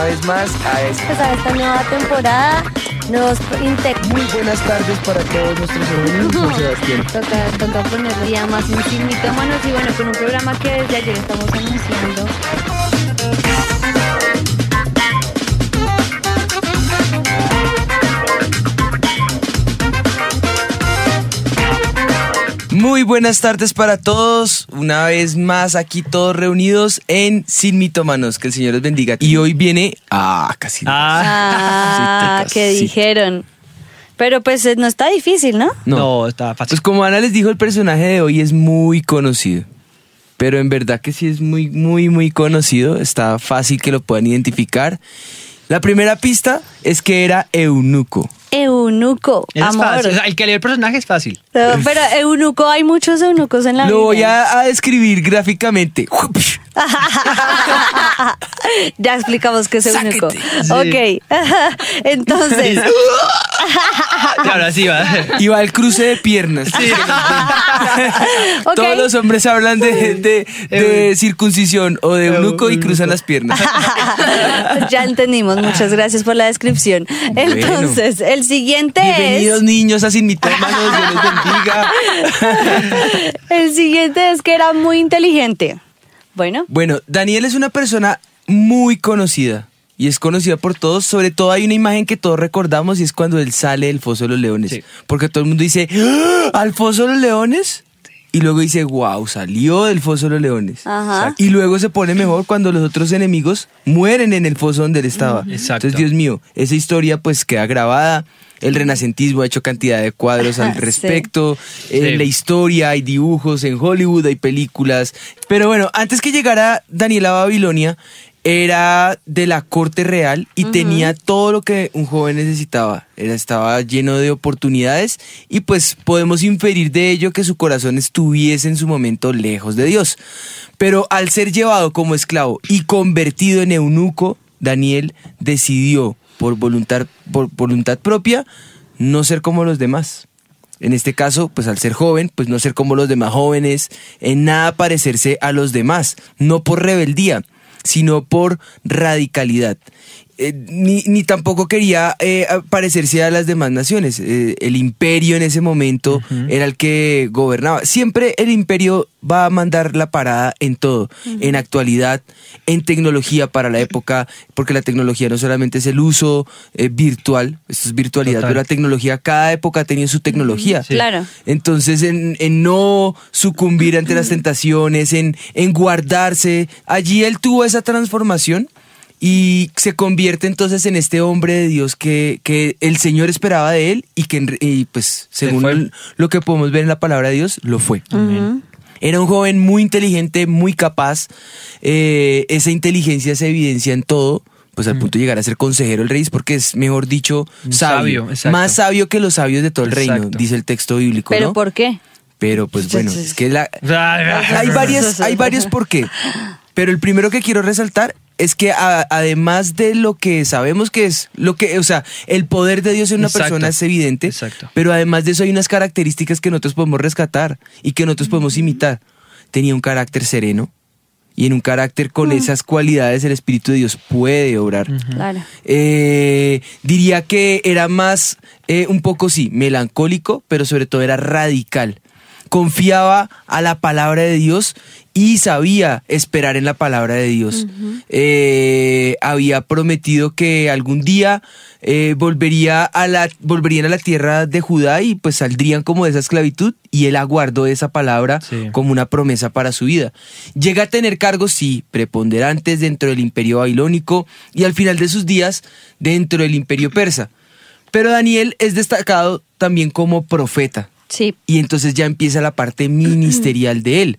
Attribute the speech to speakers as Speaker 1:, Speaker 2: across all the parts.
Speaker 1: una vez más a esta.
Speaker 2: Pues a esta nueva temporada nos integramos.
Speaker 1: Muy buenas tardes para todos nuestros amigos, Sebastián.
Speaker 2: Toca, toca ponerle ya más un mitómanos y bueno, con un programa que desde ayer estamos anunciando.
Speaker 1: Muy buenas tardes para todos. Una vez más aquí todos reunidos en Sin Mitómanos. Que el Señor los bendiga. Y hoy viene. Ah, casi.
Speaker 2: Ah,
Speaker 1: Sí,
Speaker 2: que dijeron. Pero pues eh, no está difícil, ¿no?
Speaker 1: No.
Speaker 3: No, está fácil.
Speaker 1: Pues como Ana les dijo, el personaje de hoy es muy conocido. Pero en verdad que sí es muy, muy, muy conocido. Está fácil que lo puedan identificar. La primera pista es que era eunuco.
Speaker 2: Eunuco,
Speaker 3: Eso es
Speaker 2: amor.
Speaker 3: fácil. O sea, el que lee el personaje es fácil.
Speaker 2: Pero, pero eunuco, hay muchos eunucos en la
Speaker 1: Lo voy a, a describir gráficamente.
Speaker 2: ya explicamos que es eunuco. Ok. Entonces,
Speaker 3: Ahora sí va.
Speaker 1: Y va el cruce de piernas.
Speaker 2: ok.
Speaker 1: Todos los hombres hablan de, de- de circuncisión o de eunuco y cruzan las piernas.
Speaker 2: ya entendimos. Muchas gracias por la descripción. Entonces, el siguiente
Speaker 1: Bienvenidos
Speaker 2: es.
Speaker 1: niños a Sin Mitómanos, Dios los bendiga.
Speaker 2: El siguiente es que era muy inteligente. Bueno,
Speaker 1: Bueno, Daniel es una persona muy conocida y es conocida por todos. Sobre todo hay una imagen que todos recordamos y es cuando él sale del Foso de los Leones.
Speaker 3: Sí.
Speaker 1: Porque todo el mundo dice, ¡Ah! ¿al Foso de los Leones? Y luego dice, wow, salió del Foso de los Leones.
Speaker 2: Ajá.
Speaker 1: Y luego se pone mejor cuando los otros enemigos mueren en el foso donde él estaba.
Speaker 3: Exacto.
Speaker 1: Entonces, Dios mío, esa historia pues queda grabada. El renacentismo ha hecho cantidad de cuadros al
Speaker 2: Sí.
Speaker 1: respecto. Eh,
Speaker 3: Sí.
Speaker 1: La historia, hay dibujos en Hollywood, hay películas. Pero bueno, antes que llegara Daniel a Babilonia, era de la corte real y tenía todo lo que un joven necesitaba. Era, estaba lleno de oportunidades y pues podemos inferir de ello que su corazón estuviese en su momento lejos de Dios. Pero al ser llevado como esclavo y convertido en eunuco, Daniel decidió por voluntad, por voluntad propia no ser como los demás. En este caso, pues al ser joven, pues no ser como los demás jóvenes, en nada parecerse a los demás, no por rebeldía, sino por radicalidad. Eh, ni, ni tampoco quería eh, parecerse a las demás naciones. Eh, el imperio en ese momento era el que gobernaba. Siempre el imperio va a mandar la parada en todo, en actualidad, en tecnología para la época, porque la tecnología no solamente es el uso eh, virtual, esto es virtualidad,
Speaker 3: Total.
Speaker 1: pero la tecnología, cada época ha tenido su tecnología.
Speaker 2: claro.
Speaker 1: Entonces, en, en no sucumbir ante las tentaciones, en, en guardarse, allí él tuvo esa transformación y se convierte entonces en este hombre de Dios que, que el Señor esperaba de él y que, en re- y pues, según lo que podemos ver en la palabra de Dios, lo fue. Era un joven muy inteligente, muy capaz. eh, esa inteligencia se evidencia en todo. Pues al punto de llegar a ser consejero del rey, es porque es, mejor dicho, sabio. más sabio que los sabios de todo el reino, dice el texto bíblico.
Speaker 2: ¿Pero
Speaker 1: ¿no?
Speaker 2: por qué?
Speaker 1: Pero pues bueno, es que la, hay
Speaker 3: Hay
Speaker 1: varias, hay varios por qué. Pero el primero que quiero resaltar es que a- además de lo que sabemos que es lo que, o sea, el poder de Dios en una
Speaker 3: Exacto.
Speaker 1: persona es evidente,
Speaker 3: Exacto.
Speaker 1: pero además de eso hay unas características que nosotros podemos rescatar y que nosotros podemos imitar. Tenía un carácter sereno y en un carácter con esas cualidades el Espíritu de Dios puede obrar.
Speaker 2: Claro.
Speaker 1: Eh, diría que era más, eh, un poco sí, melancólico, pero sobre todo era radical. Confiaba a la palabra de Dios y sabía esperar en la palabra de Dios. Eh, había prometido que algún día eh, volvería a la, volverían a la tierra de Judá y pues saldrían como de esa esclavitud y él aguardó esa palabra
Speaker 3: Sí.
Speaker 1: como una promesa para su vida. Llega a tener cargos, sí, preponderantes dentro del imperio babilónico y al final de sus días dentro del imperio persa. Pero Daniel es destacado también como profeta
Speaker 2: Sí.
Speaker 1: y entonces ya empieza la parte ministerial de él.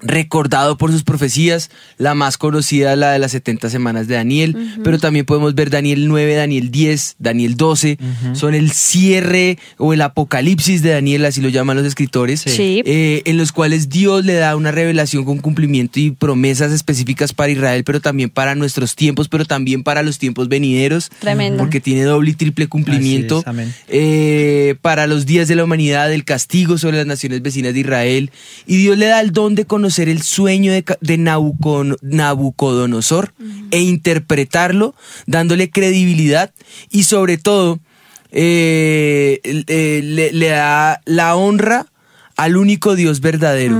Speaker 1: Recordado por sus profecías, la más conocida la de las 70 semanas de Daniel, pero también podemos ver Daniel 9, Daniel 10, Daniel 12, son el cierre o el apocalipsis de Daniel, así lo llaman los escritores,
Speaker 2: Sí.
Speaker 1: eh, en los cuales Dios le da una revelación con cumplimiento y promesas específicas para Israel, pero también para nuestros tiempos, pero también para los tiempos venideros,
Speaker 2: Tremendo.
Speaker 1: porque tiene doble y triple cumplimiento
Speaker 3: es,
Speaker 1: eh, para los días de la humanidad, el castigo sobre las naciones vecinas de Israel. Y Dios le da el don de conocer el sueño de, Ca- de Nabucon- Nabucodonosor e interpretarlo, dándole credibilidad y sobre todo eh, eh, le, le da la honra al único Dios verdadero.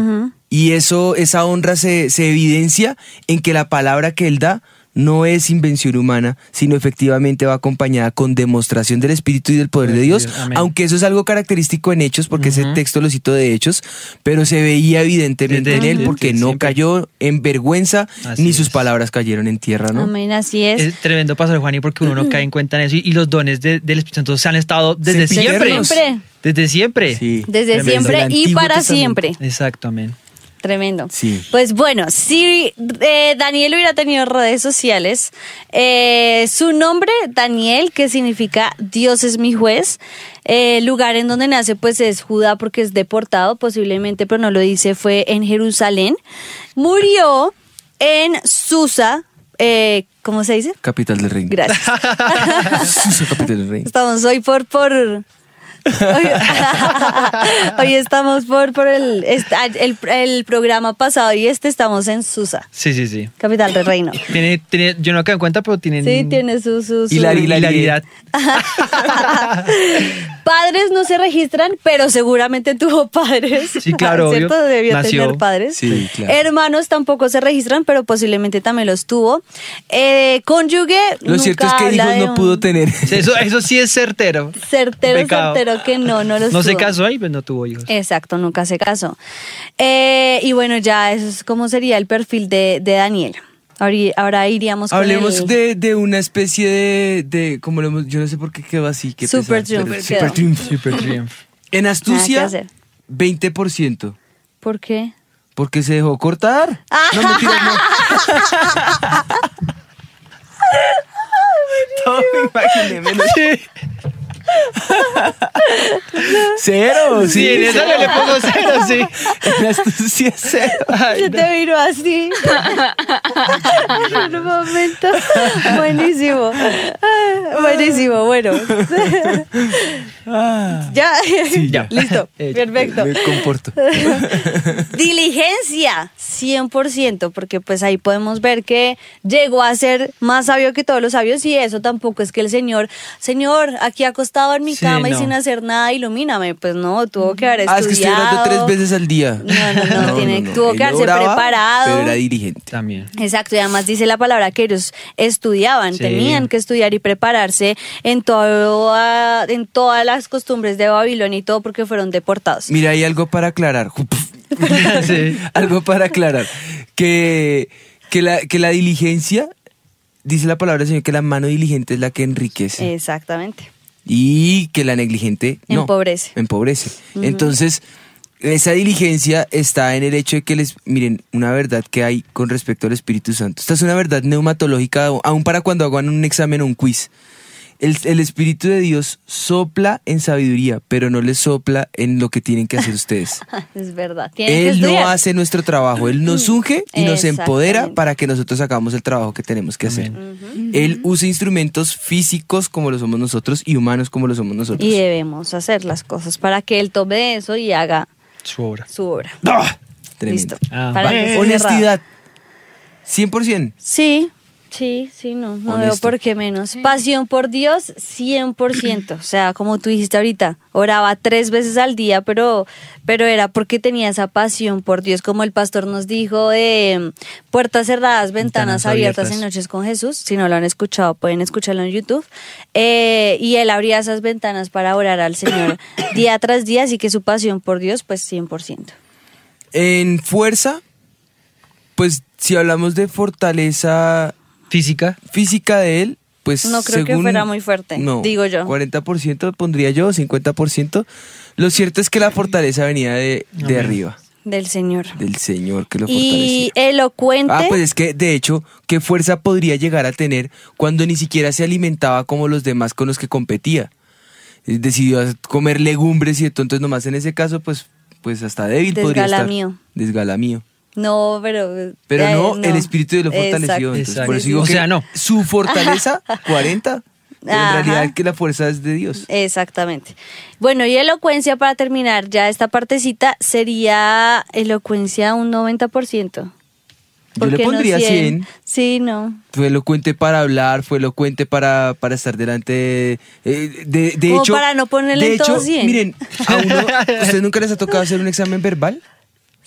Speaker 1: Y eso, esa honra se, se evidencia en que la palabra que él da no es invención humana, sino efectivamente va acompañada con demostración del Espíritu y del poder de Dios,
Speaker 3: amén.
Speaker 1: aunque eso es algo característico en Hechos, porque ese texto lo cito de Hechos, pero se veía evidentemente en él porque no
Speaker 3: siempre.
Speaker 1: cayó en vergüenza
Speaker 3: Así
Speaker 1: ni sus
Speaker 3: es.
Speaker 1: palabras cayeron en tierra, ¿no?
Speaker 2: Amén, así es.
Speaker 3: Es tremendo pastor Juan, y porque uno no cae en cuenta en eso. Y, y los dones de- del Espíritu Santo se han estado desde siempre.
Speaker 2: Siempre.
Speaker 3: Desde siempre.
Speaker 1: Sí.
Speaker 2: Desde
Speaker 1: Tremendo.
Speaker 2: siempre y para
Speaker 1: Testamento.
Speaker 2: siempre.
Speaker 3: Exacto, amén.
Speaker 2: Tremendo.
Speaker 1: Sí.
Speaker 2: Pues bueno, si eh, Daniel hubiera tenido redes sociales, eh, su nombre, Daniel, que significa Dios es mi juez, eh, lugar en donde nace pues es Judá porque es deportado posiblemente, pero no lo dice, fue en Jerusalén. Murió en Susa, eh, ¿cómo se dice?
Speaker 1: Capital del reino.
Speaker 2: Gracias.
Speaker 1: Susa, capital del reino.
Speaker 2: Estamos hoy por por hoy, hoy estamos por por el, esta- el el programa pasado y este estamos en Susa,
Speaker 3: Sí, sí, sí.
Speaker 2: capital del reino.
Speaker 3: Tiene, tiene, yo no quedo en cuenta, pero tienen.
Speaker 2: Sí, tiene su su, su-
Speaker 1: Hilari-
Speaker 3: hilaridad.
Speaker 2: Padres no se registran, pero seguramente tuvo padres.
Speaker 3: Sí, claro,
Speaker 2: ¿Cierto?
Speaker 3: obvio.
Speaker 2: Debió
Speaker 3: Nació.
Speaker 2: tener padres.
Speaker 1: Sí, claro.
Speaker 2: Hermanos tampoco se registran, pero posiblemente también los tuvo. Eh, cónyuge.
Speaker 1: Lo cierto es que hijos no
Speaker 2: un
Speaker 1: pudo tener.
Speaker 3: Eso, eso sí es certero.
Speaker 2: Certero,
Speaker 3: Pecado.
Speaker 2: certero que no, no los
Speaker 3: No se
Speaker 2: tuvo.
Speaker 3: casó y pues no tuvo hijos.
Speaker 2: Exacto, nunca se casó. Eh, y bueno, ya eso es como sería el perfil de, de Daniel. Ahora, iríamos con
Speaker 1: Hablemos
Speaker 2: el-
Speaker 1: de, de una especie de, de como lo hemos, yo no sé por qué quedó así. qué
Speaker 2: Super triunfo
Speaker 1: super triunfo.
Speaker 3: Super triumph.
Speaker 1: En astucia,
Speaker 2: hacer.
Speaker 1: 20%.
Speaker 2: ¿Por qué?
Speaker 1: Porque se dejó cortar. No, mentiras, no. No me imaginé menos. Cero,
Speaker 3: Sí, en esa
Speaker 1: cero.
Speaker 3: le pongo cero, sí.
Speaker 1: En astucia, cero.
Speaker 2: Se te vino así. en un momento. Buenísimo. Ah, Buenísimo, bueno. ya.
Speaker 3: ya.
Speaker 2: Listo.
Speaker 3: Eh,
Speaker 2: Perfecto.
Speaker 1: Me comporto.
Speaker 2: Diligencia, 100%, porque pues ahí podemos ver que llegó a ser más sabio que todos los sabios y eso tampoco es que el Señor, Señor, aquí acostado en mi
Speaker 3: Sí,
Speaker 2: cama y sin hacer nada, ilumíname. Pues no, tuvo que haber
Speaker 1: Ah,
Speaker 2: estudiado.
Speaker 1: es que estoy orando tres veces al día.
Speaker 2: No, no, no, tiene- tuvo
Speaker 1: Él
Speaker 2: que haberse
Speaker 1: oraba,
Speaker 2: preparado.
Speaker 1: Pero era diligente.
Speaker 3: También.
Speaker 2: Exacto, y además dice la palabra que ellos estudiaban,
Speaker 3: Sí.
Speaker 2: tenían que estudiar y prepararse en, todo, ah, en todas las costumbres de Babilonia y todo porque fueron deportados.
Speaker 1: Mira, hay algo para aclarar.
Speaker 3: Sí.
Speaker 1: algo para aclarar. Que, que, la, que la diligencia, dice la palabra del Señor, que la mano diligente es la que enriquece.
Speaker 2: Exactamente.
Speaker 1: Y que la negligente no,
Speaker 2: Empobrece.
Speaker 1: Empobrece. Entonces, esa diligencia está en el hecho de que les, miren, una verdad que hay con respecto al Espíritu Santo. Esta es una verdad neumatológica, aún para cuando hagan un examen o un quiz. El, el Espíritu de Dios sopla en sabiduría, pero no les sopla en lo que tienen que hacer ustedes.
Speaker 2: Es verdad.
Speaker 1: Él no hace nuestro trabajo, Él nos unge y nos empodera para que nosotros hagamos el trabajo que tenemos que hacer. Él usa instrumentos físicos como lo somos nosotros y humanos como lo somos nosotros.
Speaker 2: Y debemos hacer las cosas para que él tome eso y haga
Speaker 3: Su obra.
Speaker 2: su obra.
Speaker 1: ¡Ah! Tremendo.
Speaker 2: Listo.
Speaker 3: Ah,
Speaker 2: Para que esté
Speaker 1: Honestidad.
Speaker 2: cerrado.
Speaker 1: 100%.
Speaker 2: Sí, sí, sí, no, no veo
Speaker 1: Honesto.
Speaker 2: por qué menos. Pasión por Dios, 100%. O sea, como tú dijiste ahorita, oraba tres veces al día, pero, pero era porque tenía esa pasión por Dios, como el pastor nos dijo de mm, puertas cerradas, ventanas,
Speaker 3: Ventanas
Speaker 2: abiertas.
Speaker 3: abiertas.
Speaker 2: en Noches con Jesús. Si no lo han escuchado, pueden escucharlo en YouTube. Eh, y él abría esas ventanas para orar al Señor día tras día, así que su pasión por Dios, pues 100%.
Speaker 1: En fuerza, pues si hablamos de fortaleza
Speaker 3: Física.
Speaker 1: física de él, pues
Speaker 2: No creo que fuera muy fuerte,
Speaker 1: no,
Speaker 2: digo yo.
Speaker 1: 40% pondría yo, 50%. Lo cierto es que la fortaleza venía de, de arriba,
Speaker 2: Del Señor.
Speaker 1: del Señor que lo
Speaker 2: Y
Speaker 1: fortalecía.
Speaker 2: elocuente.
Speaker 1: Ah, pues es que de hecho, ¿qué fuerza podría llegar a tener cuando ni siquiera se alimentaba como los demás con los que competía? Eh, Decidió comer legumbres y entonces nomás en ese caso, pues, pues hasta débil podría estar.
Speaker 2: Desgalamío.
Speaker 1: Desgalamío.
Speaker 2: No, pero.
Speaker 1: Pero
Speaker 2: eh,
Speaker 1: no, el espíritu de lo fortaleció.
Speaker 2: Exacto.
Speaker 1: entonces,
Speaker 3: Exacto.
Speaker 1: por eso digo
Speaker 3: O
Speaker 1: que
Speaker 3: sea, no.
Speaker 1: Su fortaleza, 40. Pero en realidad que la fuerza es de Dios.
Speaker 2: Exactamente. Bueno, y elocuencia para terminar ya esta partecita sería elocuencia un 90%.
Speaker 1: Yo
Speaker 2: ¿Por
Speaker 1: le
Speaker 2: qué no
Speaker 1: pondría 100.
Speaker 2: Sí, no.
Speaker 1: Fue elocuente para hablar, fue elocuente para, para estar delante de... eh, de, de
Speaker 2: Como
Speaker 1: hecho,
Speaker 2: para no ponerle
Speaker 1: de
Speaker 2: en todo
Speaker 1: hecho,
Speaker 2: 100.
Speaker 1: miren, a uno, ¿ustedes nunca les ha tocado hacer un examen verbal?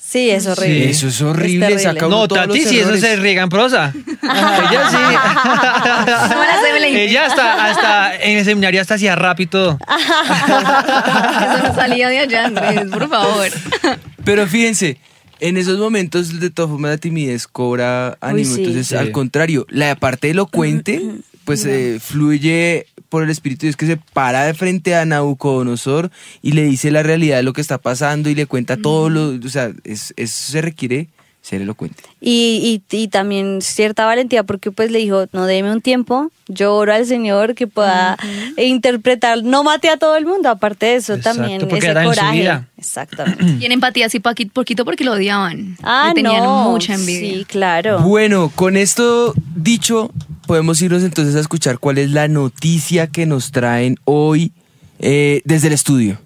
Speaker 2: Sí, es horrible.
Speaker 1: Eso es horrible,
Speaker 2: terrible.
Speaker 1: saca
Speaker 3: No, Tati, si eso se riega en prosa. Ella sí. Ella hasta, hasta en el seminario hasta hacía rap y todo.
Speaker 4: Eso no salía de allá, Andrés, por favor.
Speaker 1: Pero fíjense, en esos momentos de todas formas la timidez cobra ánimo.
Speaker 2: sí.
Speaker 1: Entonces,
Speaker 3: Sí.
Speaker 1: al contrario, la parte elocuente, pues eh, fluye por el Espíritu de Dios que se para de frente a Nabucodonosor y le dice la realidad de lo que está pasando y le cuenta todo lo. O sea, es, eso se requiere ser elocuente.
Speaker 2: Y, y, y también cierta valentía porque pues le dijo, no deme un tiempo, yo oro al Señor que pueda interpretar, no mate a todo el mundo, aparte de eso
Speaker 3: Exacto,
Speaker 2: también
Speaker 3: porque
Speaker 2: ese
Speaker 3: era en su
Speaker 2: coraje.
Speaker 3: vida.
Speaker 2: Exactamente.
Speaker 4: Tiene empatía así poqui- poquito porque lo odiaban.
Speaker 2: Ah,
Speaker 4: Le tenían
Speaker 2: no,
Speaker 4: mucha envidia.
Speaker 2: Sí, claro.
Speaker 1: Bueno, con esto dicho, podemos irnos entonces a escuchar cuál es la noticia que nos traen hoy eh, desde el estudio.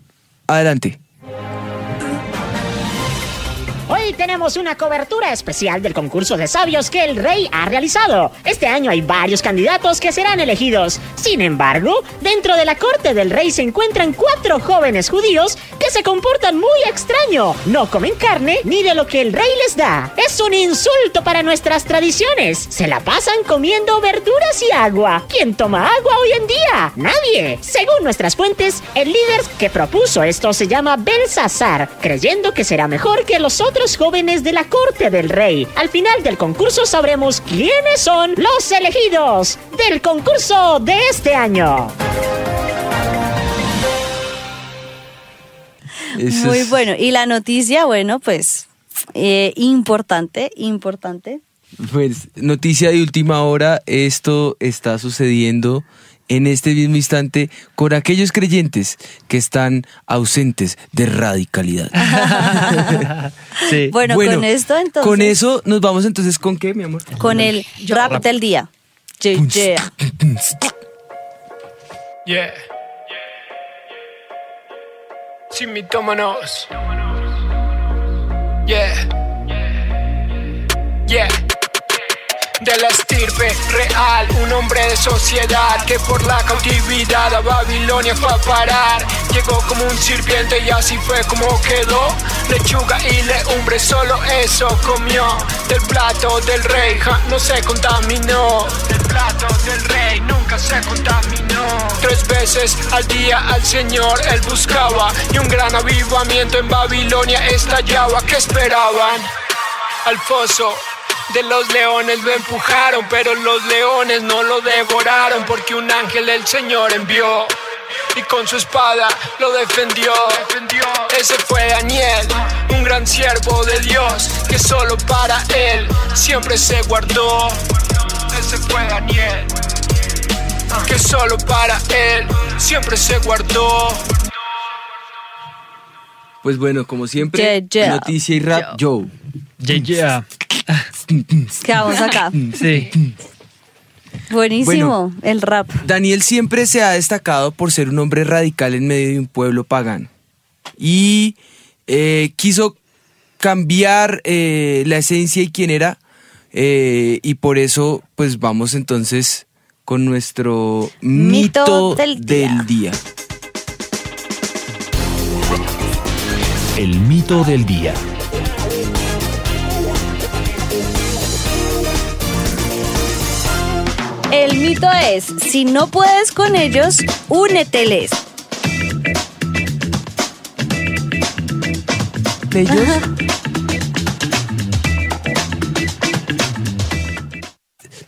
Speaker 1: Adelante.
Speaker 5: Hoy tenemos una cobertura especial del concurso de sabios que el rey ha realizado. Este año hay varios candidatos que serán elegidos. Sin embargo, dentro de la corte del rey se encuentran cuatro jóvenes judíos que se comportan muy extraño. No comen carne ni de lo que el rey les da. Es un insulto para nuestras tradiciones. Se la pasan comiendo verduras y agua. ¿Quién toma agua hoy en día? Nadie. Según nuestras fuentes, el líder que propuso esto se llama Belsasar, creyendo que será mejor que los otros jóvenes de la corte del rey. Al final del concurso sabremos quiénes son los elegidos del concurso de este año.
Speaker 1: Eso
Speaker 2: Muy
Speaker 1: es-
Speaker 2: bueno. Y la noticia, bueno, pues eh, importante, importante.
Speaker 1: Pues noticia de última hora, esto está sucediendo en este mismo instante con aquellos creyentes que están ausentes de radicalidad.
Speaker 3: Sí.
Speaker 2: Bueno, con esto entonces.
Speaker 1: Con eso nos vamos entonces con qué, mi amor.
Speaker 2: Con el rap del día. Yeah, yeah.
Speaker 6: Yeah. Sin mitómanos. Yeah. Yeah. De la real, un hombre de sociedad que por la cautividad a Babilonia fue a parar. Llegó como un sirviente y así fue como quedó. Lechuga y legumbre, solo eso comió. Del plato del rey, no se contaminó. Del plato del rey, nunca se contaminó. Tres veces al día al Señor él buscaba. Y un gran avivamiento en Babilonia estallaba. ¿Qué esperaban? Al foso de los leones lo empujaron, pero los leones no lo devoraron porque un ángel del Señor envió y con su espada lo defendió. Ese fue Daniel, un gran siervo de Dios que solo para él siempre se guardó. Ese fue Daniel, que solo para él siempre se guardó.
Speaker 1: Pues bueno, como siempre,
Speaker 2: Yeah, yeah.
Speaker 1: noticia y rap, Joe.
Speaker 3: Yeah, yeah.
Speaker 2: Quedamos acá.
Speaker 3: Sí.
Speaker 2: Buenísimo,
Speaker 1: Bueno.
Speaker 2: el rap.
Speaker 1: Daniel siempre se ha destacado por ser un hombre radical en medio de un pueblo pagano. Y eh, quiso cambiar eh, la esencia y quién era. eh, y por eso, pues vamos entonces con nuestro mito,
Speaker 2: Mito del
Speaker 1: del día.
Speaker 7: El mito del día.
Speaker 2: El mito es, si no puedes con ellos, úneteles.
Speaker 1: Ellos.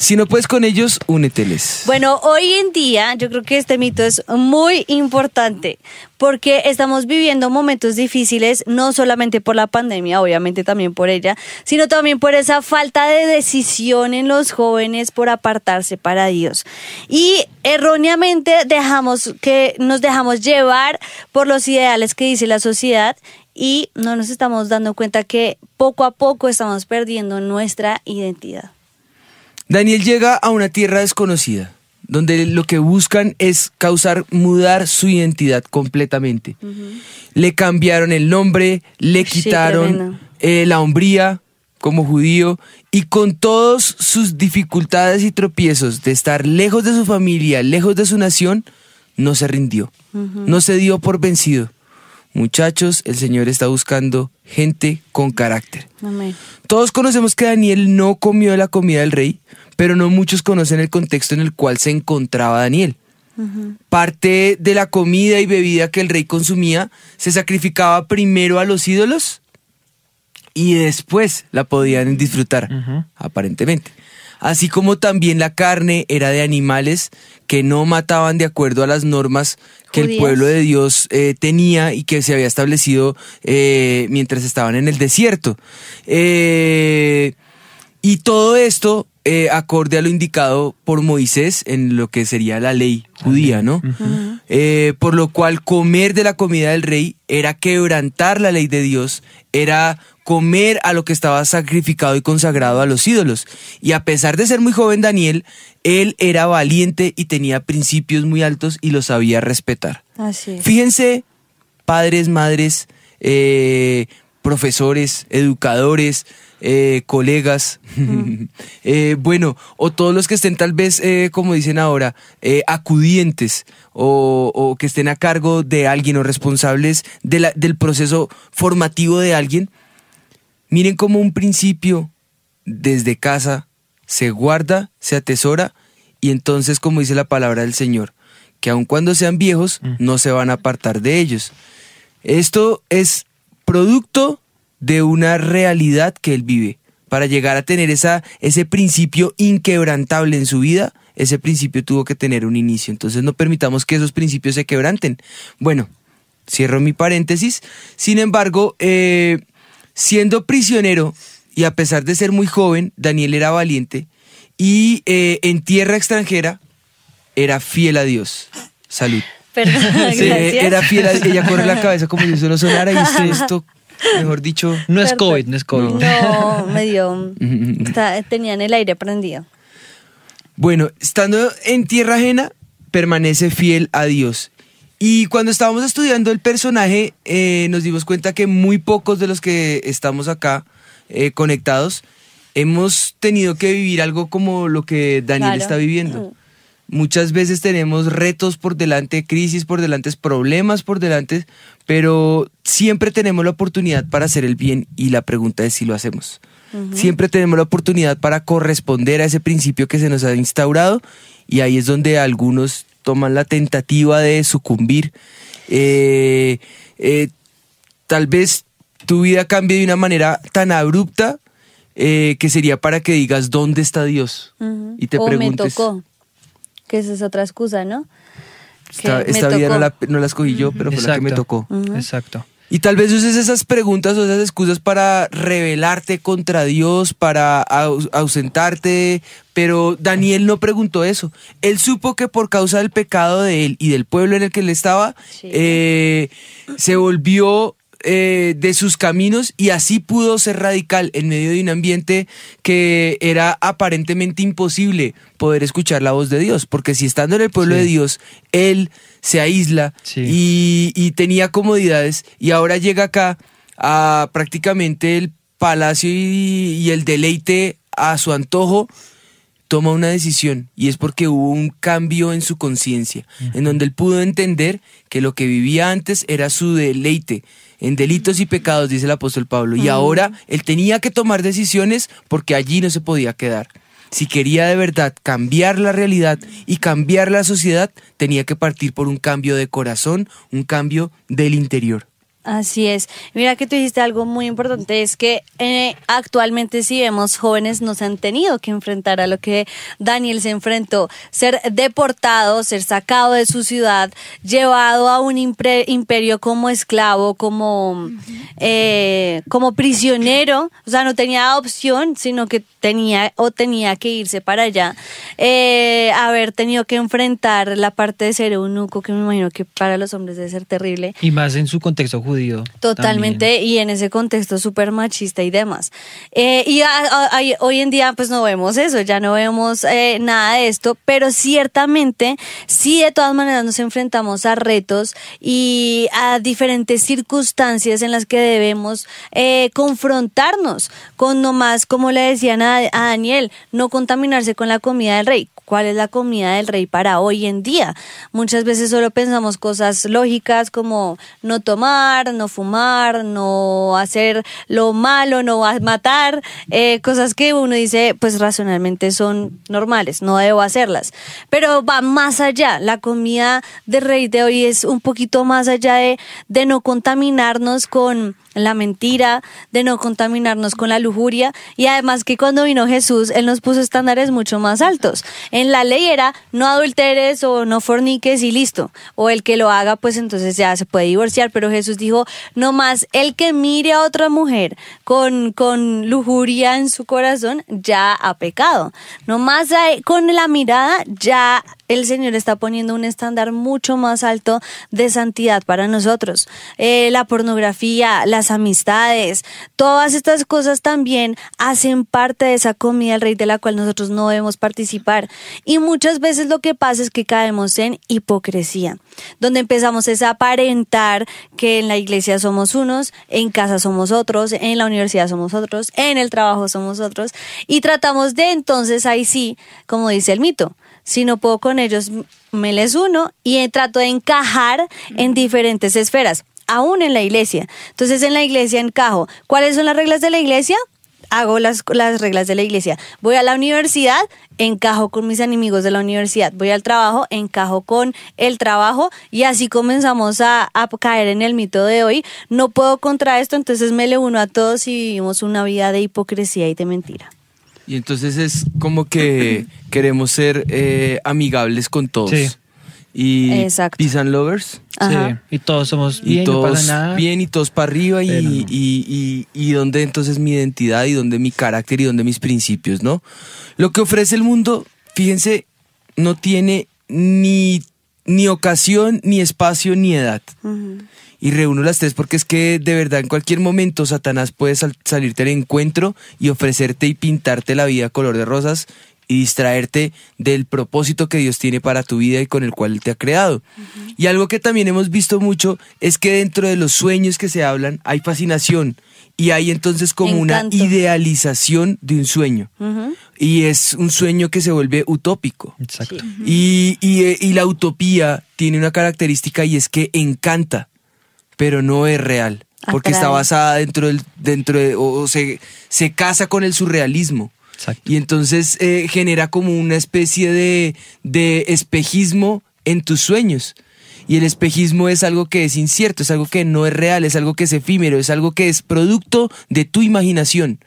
Speaker 1: Si no puedes con ellos, úneteles.
Speaker 2: Bueno, hoy en día yo creo que este mito es muy importante porque estamos viviendo momentos difíciles, no solamente por la pandemia, obviamente también por ella, sino también por esa falta de decisión en los jóvenes por apartarse para Dios. Y erróneamente dejamos que nos dejamos llevar por los ideales que dice la sociedad y no nos estamos dando cuenta que poco a poco estamos perdiendo nuestra identidad.
Speaker 1: Daniel llega a una tierra desconocida, donde lo que buscan es causar mudar su identidad completamente. Le cambiaron el nombre, le quitaron eh, la hombría como judío y con todos sus dificultades y tropiezos de estar lejos de su familia, lejos de su nación, no se rindió, no se dio por vencido. Muchachos, el Señor está buscando gente con carácter.
Speaker 2: Amén.
Speaker 1: Todos conocemos que Daniel no comió de la comida del rey, pero no muchos conocen el contexto en el cual se encontraba Daniel. Parte de la comida y bebida que el rey consumía se sacrificaba primero a los ídolos y después la podían disfrutar, aparentemente. Así como también la carne era de animales que no mataban de acuerdo a las normas que el pueblo de Dios eh, tenía y que se había establecido eh, mientras estaban en el desierto. Eh, y todo esto eh, acorde a lo indicado por Moisés en lo que sería la ley judía, ¿no? Eh, por lo cual comer de la comida del rey era quebrantar la ley de Dios, era comer a lo que estaba sacrificado y consagrado a los ídolos. Y a pesar de ser muy joven Daniel, él era valiente y tenía principios muy altos y los sabía respetar.
Speaker 2: Así es.
Speaker 1: Fíjense, padres, madres, eh, profesores, educadores, eh, colegas, eh, bueno, o todos los que estén tal vez, eh, como dicen ahora, acudientes o, o que estén a cargo de alguien o responsables de la- del proceso formativo de alguien, miren como un principio desde casa se guarda, se atesora y entonces, como dice la palabra del Señor, que aun cuando sean viejos, no se van a apartar de ellos. Esto es producto de una realidad que él vive. Para llegar a tener esa, ese principio inquebrantable en su vida, ese principio tuvo que tener un inicio. Entonces no permitamos que esos principios se quebranten. Bueno, cierro mi paréntesis. Sin embargo, eh, siendo prisionero y a pesar de ser muy joven, Daniel era valiente y eh, en tierra extranjera era fiel a Dios. Salud.
Speaker 2: Perdón,
Speaker 1: Sí,
Speaker 2: gracias.
Speaker 1: era fiel a ella corre la cabeza como si eso no sonara y esto, esto, mejor dicho,
Speaker 3: No es. COVID, no es COVID.
Speaker 2: No, me dio. está- tenían el aire prendido.
Speaker 1: Bueno, estando en tierra ajena, permanece fiel a Dios. Y cuando estábamos estudiando el personaje, eh, nos dimos cuenta que muy pocos de los que estamos acá eh, conectados hemos tenido que vivir algo como lo que Daniel
Speaker 2: Claro.
Speaker 1: está viviendo. Muchas veces tenemos retos por delante, crisis por delante, problemas por delante, pero siempre tenemos la oportunidad para hacer el bien y la pregunta es si lo hacemos. Siempre tenemos la oportunidad para corresponder a ese principio que se nos ha instaurado y ahí es donde algunos toman la tentativa de sucumbir. Eh, eh, tal vez tu vida cambie de una manera tan abrupta eh, que sería para que digas dónde está Dios
Speaker 2: Ujú.
Speaker 1: y te
Speaker 2: o
Speaker 1: preguntes.
Speaker 2: me tocó. Que esa es otra excusa, ¿no?
Speaker 1: Esta, vida no la, no la escogí yo, pero fue la que me tocó.
Speaker 3: Exacto.
Speaker 1: Y tal vez uses esas preguntas o esas excusas para rebelarte contra Dios, para aus- ausentarte, pero Daniel no preguntó eso. Él supo que por causa del pecado de él y del pueblo en el que él estaba,
Speaker 2: Sí.
Speaker 1: eh, se volvió eh, de sus caminos y así pudo ser radical en medio de un ambiente que era aparentemente imposible poder escuchar la voz de Dios, porque si estando en el pueblo
Speaker 3: Sí.
Speaker 1: de Dios, él se aísla
Speaker 3: Sí.
Speaker 1: y, y tenía comodidades y ahora llega acá a prácticamente el palacio y, y el deleite a su antojo, toma una decisión y es porque hubo un cambio en su conciencia, en donde él pudo entender que lo que vivía antes era su deleite en delitos y pecados, dice el apóstol Pablo, y ahora él tenía que tomar decisiones porque allí no se podía quedar. Si quería de verdad cambiar la realidad y cambiar la sociedad, tenía que partir por un cambio de corazón, un cambio del interior.
Speaker 2: Así es. Mira que tú dijiste algo muy importante, es que eh, actualmente si vemos jóvenes no se han tenido que enfrentar a lo que Daniel se enfrentó, ser deportado, ser sacado de su ciudad, llevado a un impre- imperio como esclavo, como, eh, como prisionero, o sea, no tenía opción, sino que tenía o tenía que irse para allá, eh, haber tenido que enfrentar la parte de ser eunuco, que me imagino que para los hombres debe ser terrible.
Speaker 3: Y más en su contexto judío.
Speaker 2: Totalmente,
Speaker 3: también.
Speaker 2: y en ese contexto súper machista y demás. Eh, y a- a- a- hoy en día pues no vemos eso, ya no vemos eh, nada de esto, pero ciertamente sí de todas maneras nos enfrentamos a retos y a diferentes circunstancias en las que debemos confrontarnos con nomás, como le decían a, a Daniel, no contaminarse con la comida del rey. ¿Cuál es la comida del rey para hoy en día? Muchas veces solo pensamos cosas lógicas como no tomar, no fumar, no hacer lo malo, no matar, eh, cosas que uno dice pues racionalmente son normales, no debo hacerlas. Pero va más allá, la comida del rey de hoy es un poquito más allá de, de no contaminarnos con la mentira, de no contaminarnos con la lujuria y además que cuando vino Jesús, Él nos puso estándares mucho más altos. En la ley era no adulteres o no forniques y listo. O el que lo haga, pues entonces ya se puede divorciar, pero Jesús dijo, no más el que mire a otra mujer con, con lujuria en su corazón, ya ha pecado. No más hay- con la mirada, ya el Señor está poniendo un estándar mucho más alto de santidad para nosotros. Eh, la pornografía, las amistades, todas estas cosas también hacen parte de esa comida del rey de la cual nosotros no debemos participar. Y muchas veces lo que pasa es que caemos en hipocresía, donde empezamos es a aparentar que en la iglesia somos unos, en casa somos otros, en la universidad somos otros, en el trabajo somos otros, y tratamos de entonces ahí sí, como dice el mito, si no puedo con ellos, me les uno y trato de encajar en diferentes esferas, aún en la iglesia. Entonces en la iglesia encajo. ¿Cuáles son las reglas de la iglesia? Hago las, las reglas de la iglesia. Voy a la universidad, encajo con mis enemigos de la universidad. Voy al trabajo, encajo con el trabajo y así comenzamos a, a caer en el mito de hoy. No puedo contra esto, entonces me le uno a todos y vivimos una vida de hipocresía y de mentira.
Speaker 1: Y entonces es como que queremos ser eh, amigables con todos.
Speaker 3: Sí.
Speaker 1: Y
Speaker 2: Exacto.
Speaker 1: peace and lovers.
Speaker 2: Ajá.
Speaker 3: Sí, y todos somos
Speaker 1: Y
Speaker 3: bien, no
Speaker 1: todos
Speaker 3: pasa nada.
Speaker 1: bien y todos para arriba y,
Speaker 3: no.
Speaker 1: y, y, y dónde entonces mi identidad y dónde mi carácter y dónde mis principios, ¿no? Lo que ofrece el mundo, fíjense, no tiene ni, ni ocasión, ni espacio, ni edad. Y reúno las tres porque es que de verdad en cualquier momento Satanás puede sal- salirte al encuentro y ofrecerte y pintarte la vida color de rosas y distraerte del propósito que Dios tiene para tu vida y con el cual Él te ha creado. Y algo que también hemos visto mucho es que dentro de los sueños que se hablan hay fascinación y hay entonces como
Speaker 2: Encanto.
Speaker 1: una idealización de un sueño. Y es un sueño que se vuelve utópico.
Speaker 3: Exacto.
Speaker 1: Y, y, eh, y la utopía tiene una característica y es que encanta, pero no es real. Porque está basada dentro del, dentro de, o, o se, se casa con el surrealismo. Y entonces eh, genera como una especie de, de espejismo en tus sueños. Y el espejismo es algo que es incierto, es algo que no es real, es algo que es efímero, es algo que es producto de tu imaginación.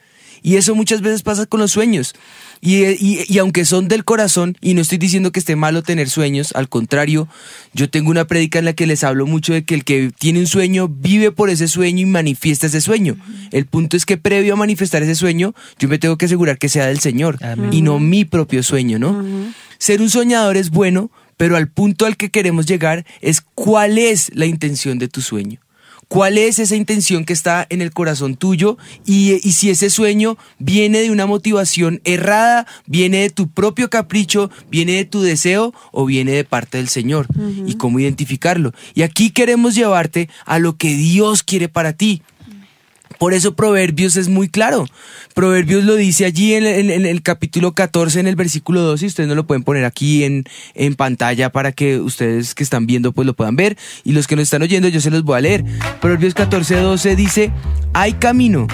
Speaker 1: Y eso muchas veces pasa con los sueños. Y, y- y aunque son del corazón, y no estoy diciendo que esté malo tener sueños, al contrario, yo tengo una prédica en la que les hablo mucho de que el que tiene un sueño vive por ese sueño y manifiesta ese sueño. El punto es que previo a manifestar ese sueño, yo me tengo que asegurar que sea del Señor
Speaker 3: Amén.
Speaker 1: y no mi propio sueño, ¿no? Ser un soñador es bueno, pero al punto al que queremos llegar es cuál es la intención de tu sueño. ¿Cuál es esa intención que está en el corazón tuyo? Y, y si ese sueño viene de una motivación errada, viene de tu propio capricho, viene de tu deseo o viene de parte del Señor. Y cómo identificarlo. Y aquí queremos llevarte a lo que Dios quiere para ti. Por eso Proverbios es muy claro. Proverbios lo dice allí en, el capítulo 14, en el versículo 12, y ustedes no lo pueden poner aquí en, en pantalla para que ustedes que están viendo pues lo puedan ver. Y los que nos están oyendo yo se los voy a leer. Proverbios 14, 12 dice, hay camino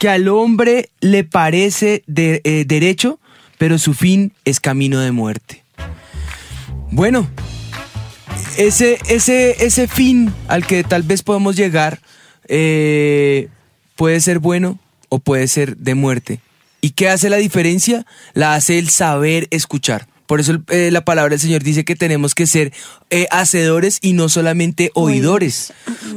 Speaker 1: que al hombre le parece de- eh, derecho, pero su fin es camino de muerte. Bueno, ese, ese, ese fin al que tal vez podemos llegar eh, puede ser bueno o puede ser de muerte. ¿Y qué hace la diferencia? La hace el saber escuchar. Por eso eh, la palabra del Señor dice que tenemos que ser eh, hacedores y no solamente oidores.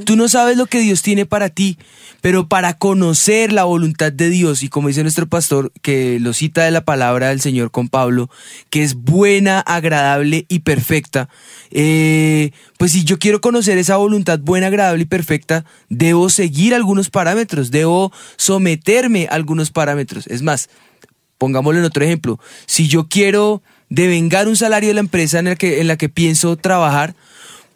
Speaker 1: Tú no sabes lo que Dios tiene para ti, Pero para conocer la voluntad de Dios, y como dice nuestro pastor, que lo cita de la palabra del Señor con Pablo, que es buena, agradable y perfecta, eh, pues si yo quiero conocer esa voluntad buena, agradable y perfecta, debo seguir algunos parámetros, debo someterme a algunos parámetros. Es más, pongámoslo en otro ejemplo, si yo quiero devengar un salario de la empresa en la que, en la que pienso trabajar,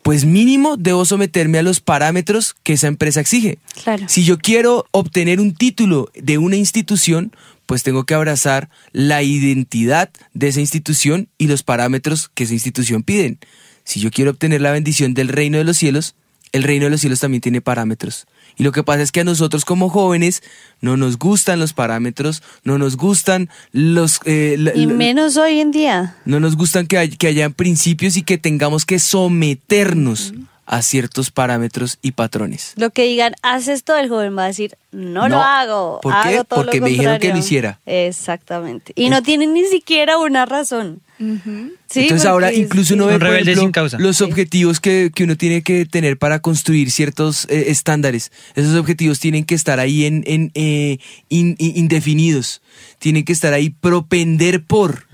Speaker 1: pues mínimo debo someterme a los parámetros que esa empresa exige.
Speaker 2: Claro.
Speaker 1: Si yo quiero obtener un título de una institución, pues tengo que abrazar la identidad de esa institución y los parámetros que esa institución piden. Si yo quiero obtener la bendición del reino de los cielos, el reino de los cielos también tiene parámetros. Y lo que pasa es que a nosotros como jóvenes no nos gustan los parámetros, no nos gustan los... eh,
Speaker 2: Y menos hoy en día.
Speaker 1: no nos gustan que, hay- que haya principios y que tengamos que someternos a ciertos parámetros y patrones.
Speaker 2: Lo que digan, haz esto, el joven va a decir, no, lo hago.
Speaker 1: ¿Por
Speaker 2: hago
Speaker 1: qué?
Speaker 2: todo
Speaker 1: Porque
Speaker 2: lo
Speaker 1: me dijeron que lo
Speaker 2: contrario".
Speaker 1: hiciera.
Speaker 2: Exactamente. Y no tienen ni siquiera una razón. Sí,
Speaker 1: Entonces ahora incluso
Speaker 2: sí.
Speaker 1: uno ve
Speaker 3: Un
Speaker 1: por
Speaker 3: rebelde
Speaker 1: ejemplo,
Speaker 3: sin causa.
Speaker 1: los objetivos que, que uno tiene que tener para construir ciertos eh, estándares. Esos objetivos tienen que estar ahí en, en, eh, in- in- indefinidos. Tienen que estar ahí propender por.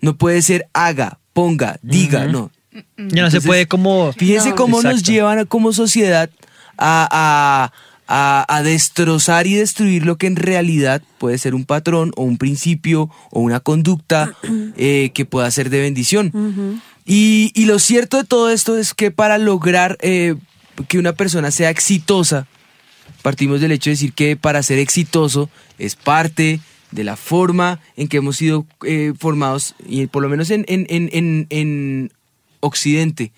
Speaker 1: No puede ser haga, ponga, diga, no.
Speaker 3: Ya no se puede como...
Speaker 1: Fíjense
Speaker 2: No.
Speaker 1: cómo nos llevan como sociedad a, a- a- a destrozar y destruir lo que en realidad puede ser un patrón o un principio o una conducta eh, que pueda ser de bendición. y, y lo cierto de todo esto es que para lograr eh, que una persona sea exitosa, partimos del hecho de decir que para ser exitoso es parte de la forma en que hemos sido eh, formados, y por lo menos en, en, en, en, en Occidente,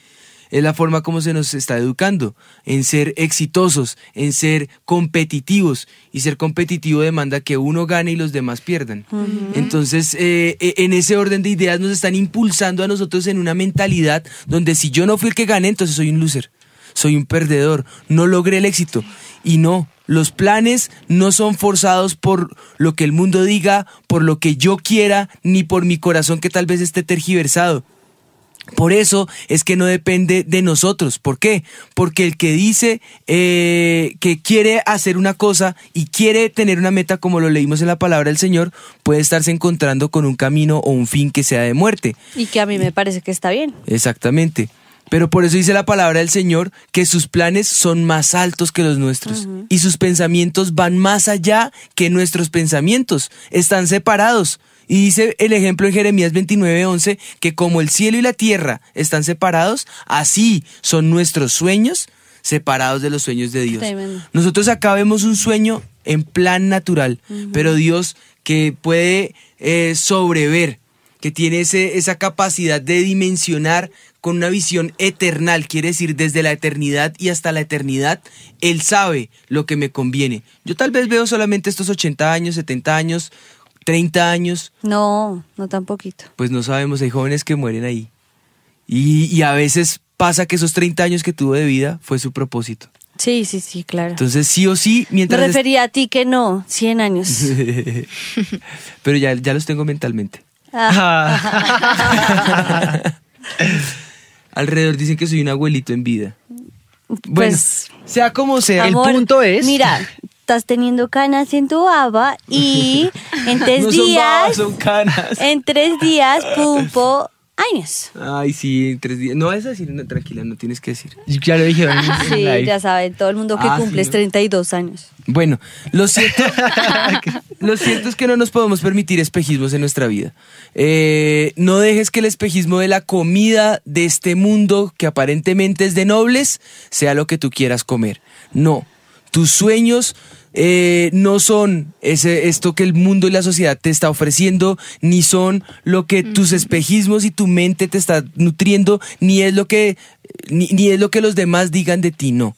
Speaker 1: es la forma como se nos está educando, en ser exitosos, en ser competitivos, y ser competitivo demanda que uno gane y los demás pierdan. Entonces, eh, eh, en ese orden de ideas nos están impulsando a nosotros en una mentalidad donde si yo no fui el que gané, entonces soy un loser soy un perdedor, no logré el éxito. Y no, los planes no son forzados por lo que el mundo diga, por lo que yo quiera, ni por mi corazón que tal vez esté tergiversado. Por eso es que no depende de nosotros. ¿Por qué? Porque el que dice eh, que quiere hacer una cosa y quiere tener una meta, como lo leímos en la palabra del Señor, puede estarse encontrando con un camino o un fin que sea de muerte.
Speaker 2: Y que a mí me parece que está bien.
Speaker 1: Exactamente. Pero por eso dice la palabra del Señor que sus planes son más altos que los nuestros y sus pensamientos van más allá que nuestros pensamientos. Están separados. Y dice el ejemplo en Jeremías 29:11 que como el cielo y la tierra están separados, así son nuestros sueños separados de los sueños de Dios.
Speaker 2: Tremendo.
Speaker 1: Nosotros acá vemos un sueño en plan natural, pero Dios que puede eh, sobrever, que tiene ese- esa capacidad de dimensionar con una visión eternal, quiere decir desde la eternidad y hasta la eternidad, Él sabe lo que me conviene. Yo tal vez veo solamente estos 80 años, 70 años, 30 años,
Speaker 2: No, no tan poquito.
Speaker 1: pues no sabemos, hay jóvenes que mueren ahí. Y, y a veces pasa que esos 30 años que tuvo de vida fue su propósito.
Speaker 2: Sí, sí, sí, claro.
Speaker 1: Entonces sí o sí,
Speaker 2: Me
Speaker 1: mientras... est-
Speaker 2: refería a ti que no, 100 años.
Speaker 1: Pero ya, ya los tengo mentalmente. Alrededor dicen que soy un abuelito en vida. Bueno,
Speaker 2: Pues,
Speaker 1: sea como sea.
Speaker 3: el punto es-
Speaker 2: Mira, estás teniendo canas en tu baba y en tres
Speaker 1: no son
Speaker 2: días,
Speaker 1: babas, son canas.
Speaker 2: en tres días, pumpo años.
Speaker 1: Ay, sí, en tres días. No vas a decir, no, tranquila, no tienes que decir.
Speaker 3: Ya lo dijeron. en
Speaker 2: Sí, ya saben, todo el mundo que
Speaker 1: Ah, sí,
Speaker 2: cumple es
Speaker 1: ¿no?
Speaker 2: 32 años.
Speaker 1: Bueno, lo cierto, lo cierto es que no nos podemos permitir espejismos en nuestra vida. Eh, no dejes que el espejismo de la comida de este mundo, que aparentemente es de nobles, sea lo que tú quieras comer. No, tus sueños eh, no son ese, esto que el mundo y la sociedad te está ofreciendo, ni son lo que tus espejismos y tu mente te está nutriendo, ni es lo que ni, ni es lo que los demás digan de ti, no,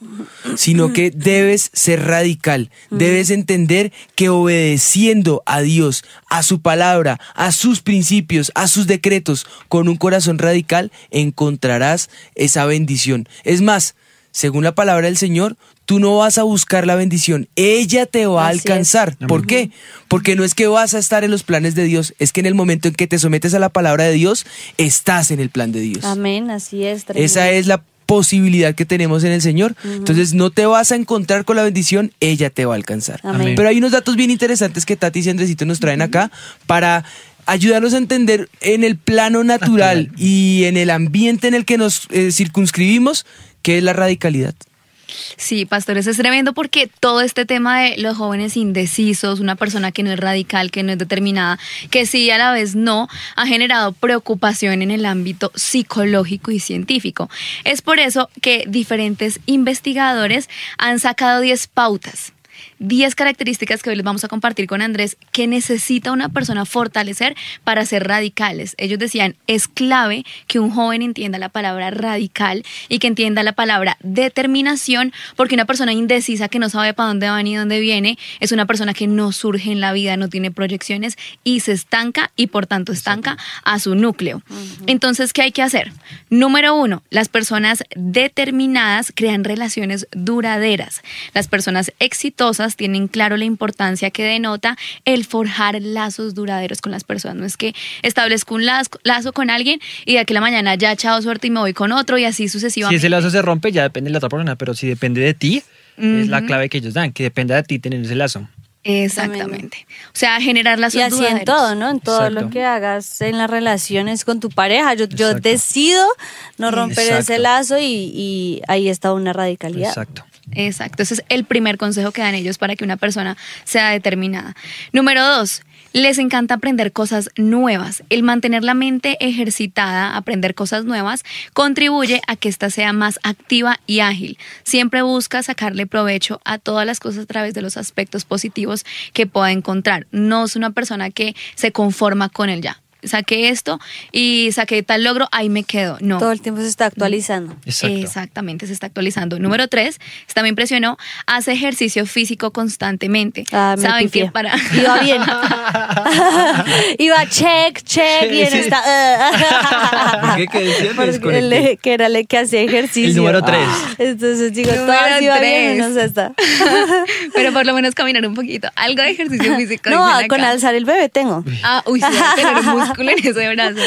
Speaker 1: sino que debes ser radical, debes entender que obedeciendo a Dios, a su palabra, a sus principios, a sus decretos, con un corazón radical, encontrarás esa bendición. Es más, según la palabra del Señor, tú no vas a buscar la bendición, ella te va a
Speaker 2: es.
Speaker 1: alcanzar. ¿Por qué? Porque no es que vas a estar en los planes de Dios, es que en el momento en que te sometes a la palabra de Dios, estás en el plan de Dios.
Speaker 2: Amén, así es. tremendo.
Speaker 1: Esa es la posibilidad que tenemos en el Señor. Entonces no te vas a encontrar con la bendición, ella te va a alcanzar.
Speaker 2: Amén.
Speaker 1: Pero hay unos datos bien interesantes que Tati y Andresito nos traen acá para ayudarnos a entender en el plano natural,
Speaker 3: Natural.
Speaker 1: y en el ambiente en el que nos eh, circunscribimos qué es la radicalidad.
Speaker 4: Sí, pastores, es tremendo porque todo este tema de los jóvenes indecisos, una persona que no es radical, que no es determinada, que sí a la vez no, ha generado preocupación en el ámbito psicológico y científico. Es por eso que diferentes investigadores han sacado 10 pautas 10 características que hoy les vamos a compartir con Andrés que necesita una persona fortalecer para ser radicales. Ellos decían, es clave que un joven entienda la palabra radical y que entienda la palabra determinación, porque una persona indecisa que no sabe para dónde va ni dónde viene es una persona que no surge en la vida, no tiene proyecciones y se estanca y por tanto estanca a su núcleo. Entonces, ¿qué hay que hacer? Número uno, las personas determinadas crean relaciones duraderas. Las personas exitosas tienen claro la importancia que denota el forjar lazos duraderos con las personas. No es que establezco un lazo, lazo con alguien y de aquí a la mañana ya chao suerte y me voy con otro y así
Speaker 3: Si
Speaker 4: sucesivamente.
Speaker 3: ese lazo se rompe, ya depende de la otra persona, pero si depende de ti, es la clave que ellos dan, que dependa de ti tener ese lazo.
Speaker 4: Exactamente. O sea, generar lazos
Speaker 2: Y así en todo, ¿no? En todo lo que hagas en las relaciones con tu pareja. Yo, yo decido no romper ese lazo y, y ahí está una radicalidad.
Speaker 3: Exacto.
Speaker 4: Exacto, ese es el primer consejo que dan ellos para que una persona sea determinada. Número dos, les encanta aprender cosas nuevas. El mantener la mente ejercitada, aprender cosas nuevas, contribuye a que ésta sea más activa y ágil. Siempre busca sacarle provecho a todas las cosas a través de los aspectos positivos que pueda encontrar. No es una persona que se conforma con el ya. Saqué esto y saqué tal logro, ahí me quedo. No.
Speaker 2: Todo el tiempo se está actualizando.
Speaker 3: Exacto.
Speaker 4: Exactamente, se está actualizando. Número tres, esta me impresionó, hace ejercicio físico constantemente.
Speaker 2: Ah, me
Speaker 4: Saben que para...
Speaker 2: Iba bien. Iba check, check, y en
Speaker 3: Sí.
Speaker 2: esta.
Speaker 1: ¿Por qué? ¿Qué
Speaker 2: Porque el- que era el que hacía ejercicio.
Speaker 3: El número tres.
Speaker 2: Entonces digo, iba bien,
Speaker 4: tres.
Speaker 2: no sé esta.
Speaker 4: Pero por lo menos caminar un poquito. Algo de ejercicio físico.
Speaker 2: No, con alzar el bebé tengo.
Speaker 4: Ah, uy, sí, tener un músculo en ese brazo.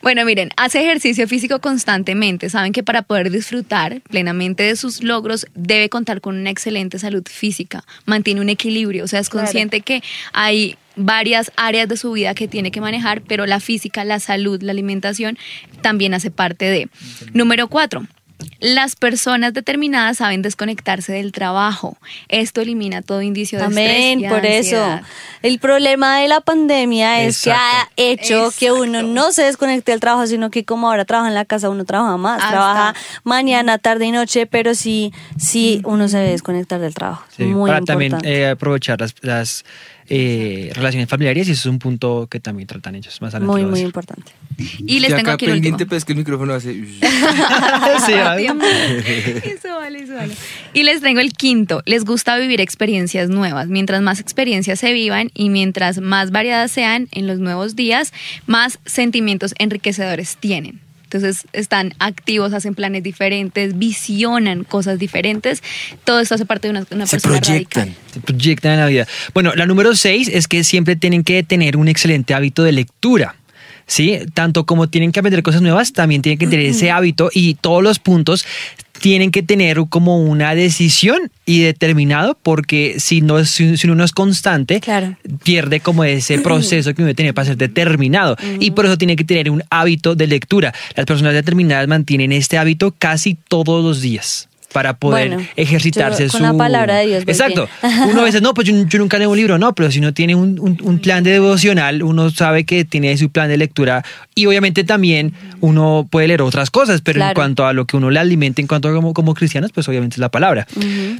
Speaker 4: Bueno, miren, hace ejercicio físico constantemente. Saben que para poder disfrutar plenamente de sus logros debe contar con una excelente salud física. Mantiene un equilibrio, o sea, es
Speaker 2: Claro.
Speaker 4: consciente que hay varias áreas de su vida que tiene que manejar, pero la física, la salud, la alimentación también hace parte de. Número cuatro. Las personas determinadas saben desconectarse del trabajo. Esto elimina todo indicio de
Speaker 2: Amén,
Speaker 4: estrés y
Speaker 2: por eso. El problema de la pandemia es que ha
Speaker 3: Exacto.
Speaker 2: hecho que uno no se desconecte del trabajo, sino que como ahora trabaja en la casa, uno trabaja más,
Speaker 4: Hasta-
Speaker 2: trabaja mañana, tarde y noche, pero sí, sí, uno se debe desconectar del trabajo.
Speaker 3: Sí,
Speaker 2: Muy
Speaker 3: para
Speaker 2: importante.
Speaker 3: también eh, aprovechar las, las, eh, relaciones familiares y eso es un punto que también tratan ellos más adelante.
Speaker 2: muy, muy importante.
Speaker 4: Y les tengo
Speaker 1: acá
Speaker 4: aquí el
Speaker 1: pendiente,
Speaker 4: último.
Speaker 1: pero es que el micrófono hace...
Speaker 3: Sí, ¿ah?
Speaker 4: Tiempo. Eso vale, eso vale. Y les tengo el quinto. Les gusta vivir experiencias nuevas. Mientras más experiencias se vivan y mientras más variadas sean en los nuevos días, más sentimientos enriquecedores tienen. Entonces están activos, hacen planes diferentes, visionan cosas diferentes. Todo esto hace parte de una, una
Speaker 1: Se
Speaker 4: persona
Speaker 1: proyectan.
Speaker 4: radical.
Speaker 3: se proyectan en la vida. Bueno, la número seis es que siempre tienen que tener un excelente hábito de lectura. ¿Sí? Tanto como tienen que aprender cosas nuevas, también tienen que tener ese hábito y todos los puntos tienen que tener como una decisión y determinado porque si no es- si, si uno no es constante
Speaker 2: Claro.
Speaker 3: pierde como ese proceso que uno tiene para ser determinado. Y por eso tiene que tener un hábito de lectura. Las personas determinadas mantienen este hábito casi todos los días para poder
Speaker 2: Bueno,
Speaker 3: ejercitarse
Speaker 2: yo
Speaker 3: su
Speaker 2: la palabra de Dios
Speaker 3: exacto. uno a veces no pues yo, yo nunca leo un libro no pero si uno tiene un, un- un plan de devocional uno sabe que tiene su plan de lectura y obviamente también uno puede leer otras cosas pero en cuanto a lo que uno le alimenta en cuanto a como, como cristianos pues obviamente es la palabra.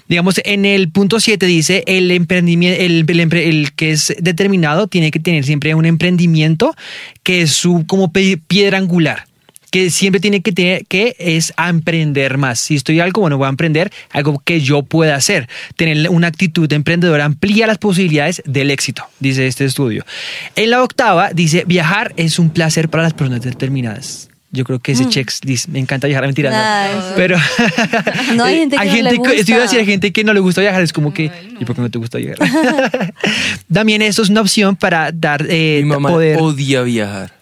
Speaker 3: Digamos en el punto 7 dice el emprendimiento el, el que es determinado tiene que tener siempre un emprendimiento que es su como piedra angular que siempre tiene que tener que es emprender más. Si estoy algo, bueno, voy a emprender algo que yo pueda hacer. Tener una actitud de emprendedor amplía las posibilidades del éxito, dice este estudio. En la octava dice, viajar es un placer para las personas determinadas. Yo creo que ese checklist, me encanta viajar, mentira, no. Pero
Speaker 2: No, hay gente que no le
Speaker 3: que- esto iba a
Speaker 2: gusta.
Speaker 3: decir, hay gente que no le gusta viajar, es como que, ¿y por qué no te gusta viajar? También esto es una opción para dar eh,
Speaker 1: Mi mamá
Speaker 3: poder.
Speaker 1: odia viajar.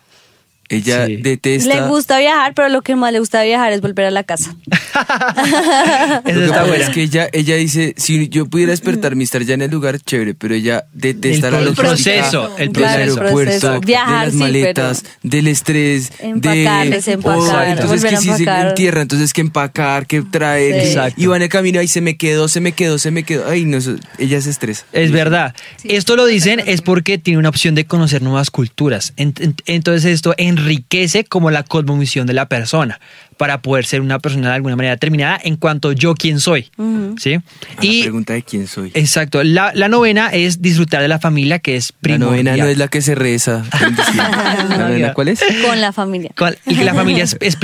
Speaker 1: Ella
Speaker 3: Sí.
Speaker 1: detesta...
Speaker 2: Le gusta viajar, pero lo que más le gusta viajar es volver a la casa.
Speaker 3: Esa
Speaker 1: Lo que
Speaker 3: está
Speaker 1: pasa
Speaker 3: buena.
Speaker 1: es que ella, ella dice, si yo pudiera despertarme y estar ya en el lugar, chévere, pero ella detesta
Speaker 3: El
Speaker 1: la logística
Speaker 3: proceso, el
Speaker 1: del
Speaker 3: proceso.
Speaker 1: aeropuerto,
Speaker 2: Proceso. Viajar,
Speaker 1: de las
Speaker 2: sí,
Speaker 1: maletas, del estrés,
Speaker 2: Empacar,
Speaker 1: de...
Speaker 2: desempacar,
Speaker 1: Oh, entonces
Speaker 2: volver
Speaker 1: que si se
Speaker 2: empacar.
Speaker 1: entierra, entonces que empacar, que traer,
Speaker 2: Sí.
Speaker 1: y-
Speaker 3: Exacto.
Speaker 1: y va en el camino, ahí se me quedó, se me quedó, se me quedó, ay no, eso- ella se estresa.
Speaker 3: Es verdad. Esto lo dicen es porque tiene una opción de conocer nuevas culturas. En- en- Entonces esto enriquece como la cosmovisión de la persona para poder ser una persona de alguna manera determinada en cuanto yo quién soy. ¿Sí?
Speaker 1: A la
Speaker 3: Y
Speaker 1: pregunta de quién soy.
Speaker 3: exacto. La, la novena es disfrutar de la familia, que es
Speaker 1: La
Speaker 3: primordial.
Speaker 1: novena no es la que se reza. ¿La novena cuál es?
Speaker 2: Con la familia.
Speaker 3: Y que la familia es, es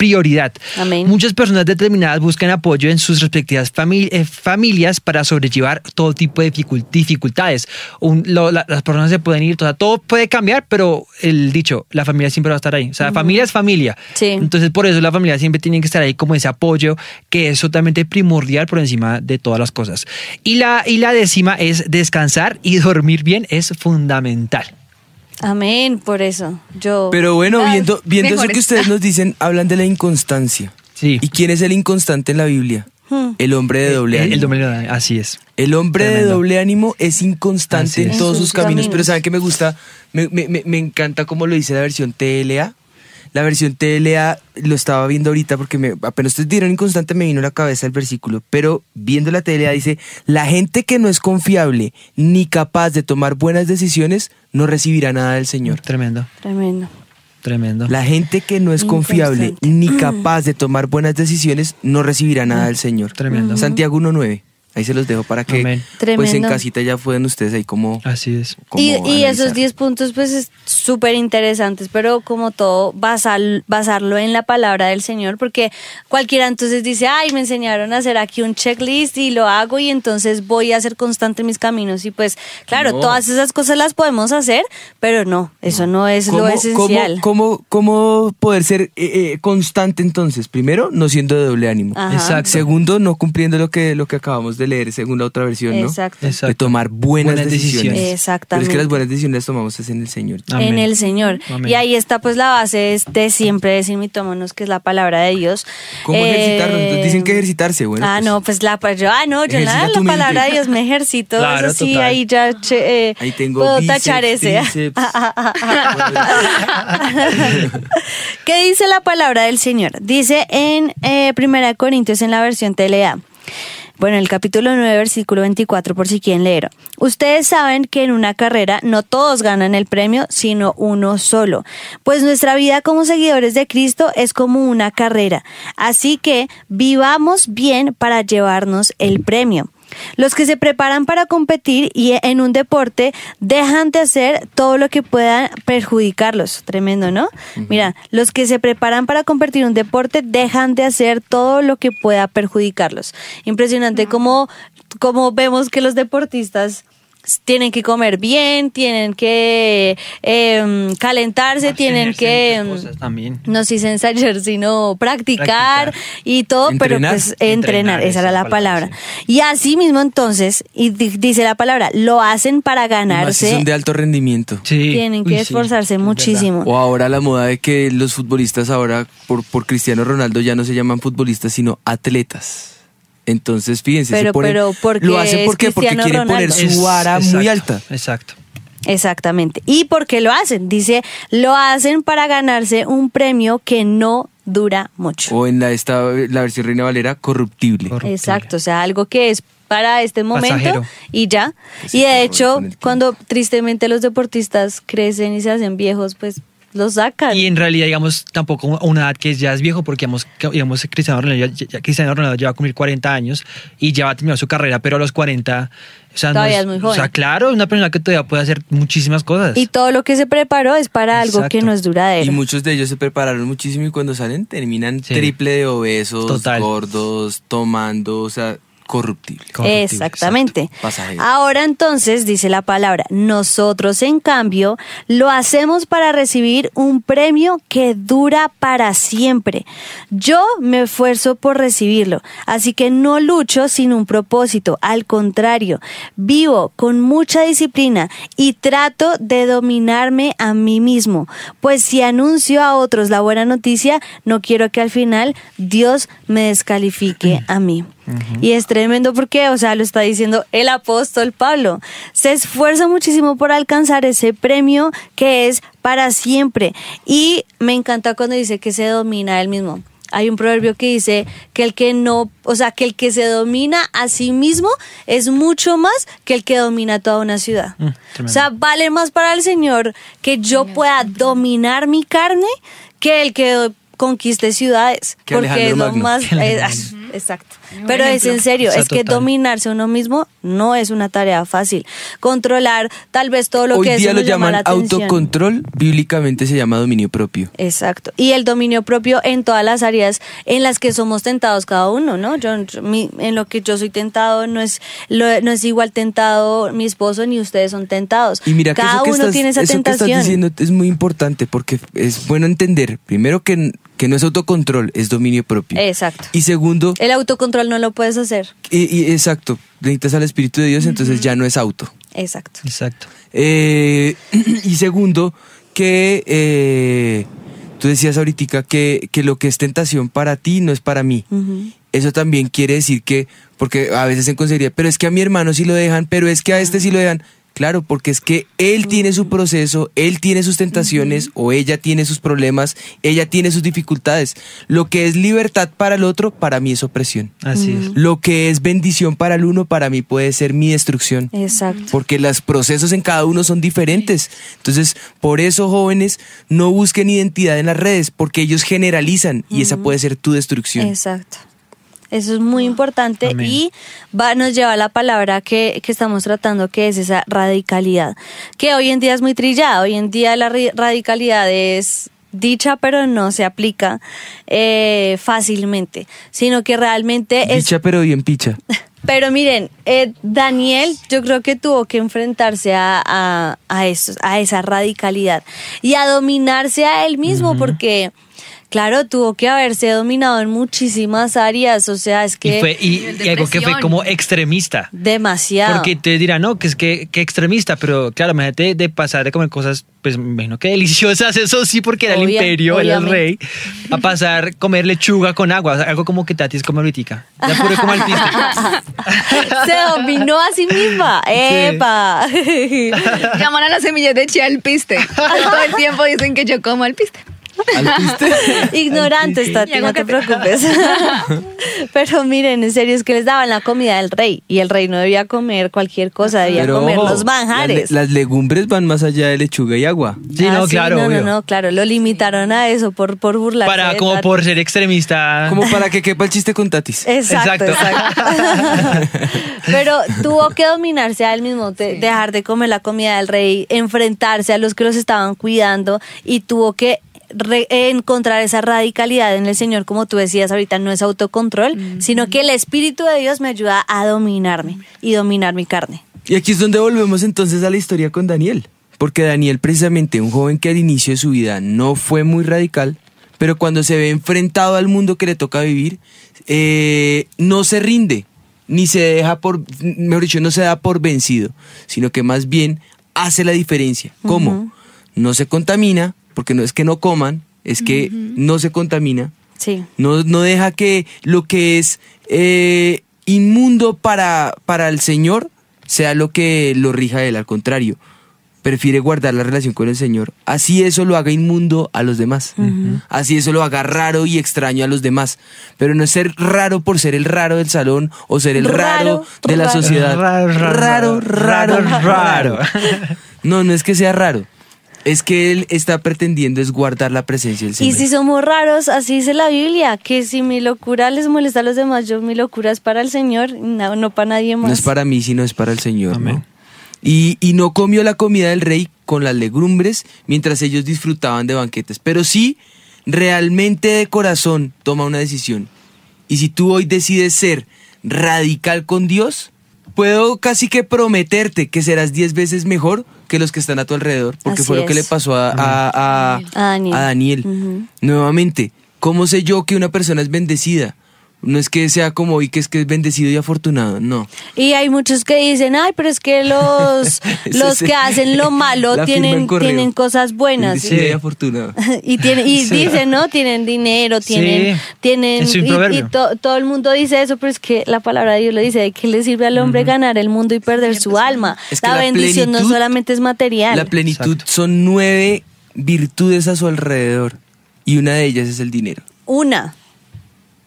Speaker 3: prioridad.
Speaker 2: Amén.
Speaker 3: Muchas personas determinadas buscan apoyo en sus respectivas fami- eh, familias para sobrellevar todo tipo de dificul- dificultades. Un- lo- la- las personas se pueden ir, o sea, todo puede cambiar, pero el dicho, la familia siempre va a estar ahí. O sea, familia es familia.
Speaker 2: Sí.
Speaker 3: Entonces, por eso la familia siempre tiene que estar ahí como ese apoyo que es totalmente primordial por encima de todas las cosas. Y la, y la décima es descansar y dormir bien es fundamental.
Speaker 2: Amén, por eso. Yo.
Speaker 1: Pero bueno, viendo, viendo eso que ustedes nos dicen, hablan de la inconstancia.
Speaker 3: Sí.
Speaker 1: ¿Y quién es el inconstante en la Biblia?
Speaker 2: Hmm.
Speaker 1: El hombre de doble
Speaker 3: El-
Speaker 1: ánimo.
Speaker 3: el doble- así es.
Speaker 1: El hombre de doble ánimo es inconstante
Speaker 3: Así
Speaker 1: en
Speaker 3: es.
Speaker 1: todos
Speaker 2: En
Speaker 1: sus
Speaker 2: sus
Speaker 1: caminos,
Speaker 2: caminos.
Speaker 1: pero ¿saben qué me gusta? Me, me- me- encanta como lo dice la versión TLA. La versión TLA lo estaba viendo ahorita porque me, apenas ustedes dieron inconstante me vino a la cabeza el versículo, pero viendo la TLA dice, la gente que no es confiable ni capaz de tomar buenas decisiones no recibirá nada del Señor.
Speaker 3: Tremendo,
Speaker 2: Tremendo.
Speaker 3: tremendo.
Speaker 1: La gente que no es confiable ni capaz de tomar buenas decisiones no recibirá nada del Señor.
Speaker 3: Tremendo.
Speaker 1: Santiago 1.9. Ahí se los dejo para que
Speaker 3: Amén.
Speaker 1: pues en casita ya pueden ustedes ahí como...
Speaker 3: Así es.
Speaker 1: como
Speaker 2: Y, y esos
Speaker 1: analizar.
Speaker 2: 10 puntos, pues, es súper interesantes, pero como todo, basar- basarlo en la palabra del Señor, porque cualquiera entonces dice, ay, me enseñaron a hacer aquí un checklist y lo hago y entonces voy a ser constante en mis caminos. Y pues, claro,
Speaker 1: No.
Speaker 2: todas esas cosas las podemos hacer, pero no, eso no, es lo
Speaker 1: ¿Cómo-
Speaker 2: esencial.
Speaker 1: ¿cómo, cómo, cómo poder ser eh, eh, constante entonces? Primero, no siendo de doble ánimo.
Speaker 2: Ajá.
Speaker 3: Exacto.
Speaker 1: Segundo, no cumpliendo lo que, lo que acabamos de leer según la otra versión, ¿no?
Speaker 2: Exacto.
Speaker 3: Exacto.
Speaker 1: De tomar buenas,
Speaker 3: Buenas
Speaker 1: decisiones.
Speaker 3: decisiones.
Speaker 2: Exactamente.
Speaker 1: Pero es que las buenas decisiones las tomamos es en el Señor.
Speaker 3: Amén.
Speaker 2: en el Señor.
Speaker 3: Amén.
Speaker 2: Y ahí está pues la base de siempre decir mitómonos, que es la palabra de Dios.
Speaker 1: ¿Cómo
Speaker 2: Eh,
Speaker 1: ejercitarnos? Entonces dicen que ejercitarse, bueno.
Speaker 2: ah,
Speaker 1: pues,
Speaker 2: no, pues la pues yo, ah, no, yo nada, la palabra de Dios me ejercito.
Speaker 3: Claro,
Speaker 2: eso sí,
Speaker 3: total.
Speaker 2: ahí ya che, eh,
Speaker 1: Ahí tengo
Speaker 2: puedo
Speaker 1: bíceps,
Speaker 2: tachar ese. ¿Qué dice la palabra del Señor? Dice en eh, 1 Corintios en la versión TLA. Bueno, el capítulo 9, versículo 24, por si quieren leer. Ustedes saben que en una carrera no todos ganan el premio, sino uno solo. Pues nuestra vida como seguidores de Cristo es como una carrera. Así que vivamos bien para llevarnos el premio. Los que se preparan para competir y en un deporte dejan de hacer todo lo que pueda perjudicarlos. Tremendo, ¿no? Mira, los que se preparan para competir en un deporte dejan de hacer todo lo que pueda perjudicarlos. Impresionante cómo, cómo vemos que los deportistas tienen que comer bien, tienen que em, calentarse, tienen que... em,
Speaker 3: Cosas también.
Speaker 2: no sé si ensayar, sino practicar,
Speaker 3: Practicar.
Speaker 2: y todo,
Speaker 1: Entrenar.
Speaker 2: pero pues entrenar,
Speaker 3: Entrenar,
Speaker 2: esa
Speaker 3: esa
Speaker 2: era la
Speaker 3: palabra,
Speaker 2: palabra. Y así mismo entonces, y di- dice la palabra, lo hacen para
Speaker 1: y más si
Speaker 2: ganarse,
Speaker 1: son de alto rendimiento.
Speaker 3: Sí.
Speaker 2: tienen que
Speaker 3: Uy, sí,
Speaker 2: esforzarse
Speaker 3: es
Speaker 2: muchísimo.
Speaker 1: O ahora la moda de que los futbolistas ahora, por, por Cristiano Ronaldo, ya no se llaman futbolistas, sino atletas. Entonces, fíjense,
Speaker 2: Pero-
Speaker 1: se ponen-
Speaker 2: pero, ¿por qué
Speaker 1: lo hacen porque, porque
Speaker 2: Cristiano
Speaker 1: quieren poner
Speaker 2: Ronaldo?
Speaker 1: su
Speaker 3: Es-
Speaker 1: vara muy
Speaker 3: exacto,
Speaker 1: alta.
Speaker 3: Exacto.
Speaker 2: Exactamente. ¿Y por qué lo hacen? Dice, lo hacen para ganarse un premio que no dura mucho.
Speaker 1: O en la, esta, la versión Reina Valera, corruptible.
Speaker 3: Corruptible.
Speaker 2: Exacto, o sea, algo que es para este momento
Speaker 3: Pasajero.
Speaker 2: y ya. Y de hecho, cuando tristemente los deportistas crecen y se hacen viejos, pues los sacan.
Speaker 3: Y en realidad, digamos, tampoco a una edad que ya es viejo, porque digamos, que- digamos Cristiano Ronaldo, ya, ya- Cristiano Ronaldo ya va a cumplir 40 años y ya va a terminar su carrera, pero a los 40, o sea, no
Speaker 2: Todavía es muy joven.
Speaker 3: O sea, claro, es una persona que todavía puede hacer muchísimas cosas.
Speaker 2: Y todo lo que se preparó es para algo que no es duradero.
Speaker 1: Y muchos de ellos se prepararon muchísimo y cuando salen terminan
Speaker 3: Sí.
Speaker 1: triple de obesos,
Speaker 3: Total.
Speaker 1: gordos, tomando, o sea, corruptible.
Speaker 3: Corruptible,
Speaker 2: Exactamente. Ahora entonces, dice la palabra, nosotros en cambio lo hacemos para recibir un premio que dura para siempre. Yo me esfuerzo por recibirlo, así que no lucho sin un propósito, al contrario, vivo con mucha disciplina y trato de dominarme a mí mismo, pues si anuncio a otros la buena noticia, no quiero que al final Dios me descalifique a mí. Y es tremendo porque, o sea, lo está diciendo el apóstol Pablo. Se esfuerza muchísimo por alcanzar ese premio que es para siempre. Y me encanta cuando dice que se domina él mismo. Hay un proverbio que dice que el que no, o sea, que el que se domina a sí mismo es mucho más que el que domina toda una ciudad.
Speaker 3: Mm,
Speaker 2: o sea, vale más para el Señor que yo pueda dominar mi carne que el que conquiste ciudades.
Speaker 1: Que
Speaker 2: porque es
Speaker 1: Alejandro
Speaker 2: lo
Speaker 1: Magno.
Speaker 2: más... exacto. Pero es en serio,
Speaker 3: O sea,
Speaker 2: es que
Speaker 3: total.
Speaker 2: dominarse a uno mismo no es una tarea fácil. Controlar tal vez todo lo
Speaker 1: Hoy
Speaker 2: que
Speaker 1: día
Speaker 2: eso
Speaker 1: lo
Speaker 2: llama
Speaker 1: autocontrol, bíblicamente se llama dominio propio.
Speaker 2: Exacto. Y el dominio propio en todas las áreas en las que somos tentados cada uno, ¿no? Yo, yo- mi- en lo que yo soy tentado no es lo- no es igual tentado mi esposo ni ustedes son tentados.
Speaker 1: Y mira que
Speaker 2: cada
Speaker 1: eso que
Speaker 2: uno
Speaker 1: estás,
Speaker 2: tiene esa
Speaker 1: eso que estás
Speaker 2: tentación.
Speaker 1: diciendo es muy importante porque es bueno entender, primero que, que no es autocontrol, es dominio propio.
Speaker 2: Exacto.
Speaker 1: Y segundo,
Speaker 2: El autocontrol no lo puedes hacer.
Speaker 1: y, y exacto, necesitas al Espíritu de Dios, entonces ya no es auto.
Speaker 2: Exacto.
Speaker 3: Exacto.
Speaker 1: Eh, y segundo, que eh, tú decías ahorita que, que lo que es tentación para ti no es para mí. Eso también quiere decir que, porque a veces en consejería, pero es que a mi hermano sí lo dejan, pero es que a este sí lo dejan. Claro, porque es que él tiene su proceso, él tiene sus tentaciones o ella tiene sus problemas, ella tiene sus dificultades. Lo que es libertad para el otro, para mí es opresión.
Speaker 3: Así es.
Speaker 1: Lo que es bendición para el uno, para mí puede ser mi destrucción
Speaker 2: Exacto.
Speaker 1: porque los procesos en cada uno son diferentes. Entonces, por eso jóvenes no busquen identidad en las redes, porque ellos generalizan y esa puede ser tu destrucción.
Speaker 2: Exacto. Eso es muy importante
Speaker 3: Amén.
Speaker 2: y va, nos lleva a la palabra que, que estamos tratando, que es esa radicalidad, que hoy en día es muy trillada. Hoy en día la radicalidad es dicha, pero no se aplica eh, fácilmente, sino que realmente es
Speaker 1: Picha, pero bien picha.
Speaker 2: pero miren, eh, Daniel yo creo que tuvo que enfrentarse a, a, a eso, a esa radicalidad y a dominarse a él mismo porque, claro, tuvo que haberse dominado en muchísimas áreas, o sea, es que
Speaker 3: Y, fue, y, algo que fue como extremista.
Speaker 2: demasiado.
Speaker 3: Porque te dirán, no, que es que, que extremista, pero claro, imagínate de pasar de comer cosas, pues me imagino que deliciosas, eso sí, porque era el imperio, era el rey, a pasar comer lechuga con agua, o sea, algo como que Tati es como ahorita. Ya puro como al piste.
Speaker 2: Se dominó a sí misma. ¡Epa!
Speaker 4: Llaman a las semillas de chía al piste. Todo el tiempo dicen que yo como al piste.
Speaker 2: Ignorantes, Tati, no te preocupes. Pero miren, en serio, es que les daban la comida del rey y el rey no debía comer cualquier cosa, debía
Speaker 1: Pero
Speaker 2: comer los manjares.
Speaker 1: Las, le- las legumbres van más allá de lechuga y agua.
Speaker 3: Sí,
Speaker 2: Ah,
Speaker 3: no, claro,
Speaker 2: No,
Speaker 3: obvio.
Speaker 2: no, no, claro, lo limitaron a eso por, por burlarse.
Speaker 3: Para, como
Speaker 2: Tati.
Speaker 3: por ser extremista.
Speaker 1: Como para que quepa el chiste con tatis.
Speaker 2: Exacto,
Speaker 3: Exacto.
Speaker 2: exacto. Pero tuvo que dominarse a él mismo, de- dejar de comer la comida del rey, enfrentarse a los que los estaban cuidando y tuvo que encontrar esa radicalidad en el Señor, como tú decías ahorita, no es autocontrol, sino que el Espíritu de Dios me ayuda a dominarme y dominar mi carne.
Speaker 1: Y aquí es donde volvemos entonces a la historia con Daniel. Porque Daniel, precisamente, un joven que al inicio de su vida no fue muy radical, pero cuando se ve enfrentado al mundo que le toca vivir, eh, no se rinde, ni se deja por, mejor dicho, no se da por vencido, sino que más bien hace la diferencia. ¿Cómo? No se contamina, porque no es que no coman, es que no se contamina,
Speaker 2: Sí.
Speaker 1: no, no deja que lo que es eh, inmundo para, para el Señor sea lo que lo rija a él, al contrario. Prefiere guardar la relación con el Señor. Así eso lo haga inmundo a los demás. Así eso lo haga raro y extraño a los demás. Pero no es ser raro por ser el raro del salón o ser el raro,
Speaker 2: Raro,
Speaker 1: de la
Speaker 2: raro.
Speaker 1: sociedad.
Speaker 3: Raro, raro,
Speaker 1: raro,
Speaker 3: raro,
Speaker 1: raro.
Speaker 3: raro.
Speaker 1: No, no es que sea raro. Es que él está pretendiendo es guardar la presencia del Señor.
Speaker 2: Y si somos raros, así dice la Biblia, que si mi locura les molesta a los demás, yo mi locura es para el Señor, no, no para nadie más.
Speaker 1: No es para mí, sino es para el Señor.
Speaker 3: Amén.
Speaker 1: ¿no? Y, y no comió la comida del rey con las legumbres mientras ellos disfrutaban de banquetes. Pero sí, realmente de corazón toma una decisión. Y si tú hoy decides ser radical con Dios, puedo casi que prometerte que serás diez veces mejor que los que están a tu alrededor, porque
Speaker 2: Así
Speaker 1: fue lo que le pasó a, a- a-
Speaker 2: A Daniel.
Speaker 1: Nuevamente, ¿cómo sé yo que una persona es bendecida? No es que sea como hoy que es que es bendecido y afortunado, no.
Speaker 2: Y hay muchos que dicen, ay, pero es que los, los que hacen lo malo tienen, tienen cosas buenas.
Speaker 1: Bendecido y afortunado.
Speaker 2: y tiene, y
Speaker 3: Sí.
Speaker 2: dicen, ¿no? Tienen dinero, tienen,
Speaker 3: Sí.
Speaker 2: tienen,
Speaker 3: Es un
Speaker 2: y, y to- todo el mundo dice eso, pero es que la palabra de Dios lo dice, ¿de qué le sirve al hombre ganar el mundo y perder su alma?
Speaker 1: Es que
Speaker 2: la,
Speaker 1: la
Speaker 2: bendición no solamente es material.
Speaker 1: La plenitud
Speaker 3: Exacto.
Speaker 1: son nueve virtudes a su alrededor y una de ellas es el dinero.
Speaker 2: Una,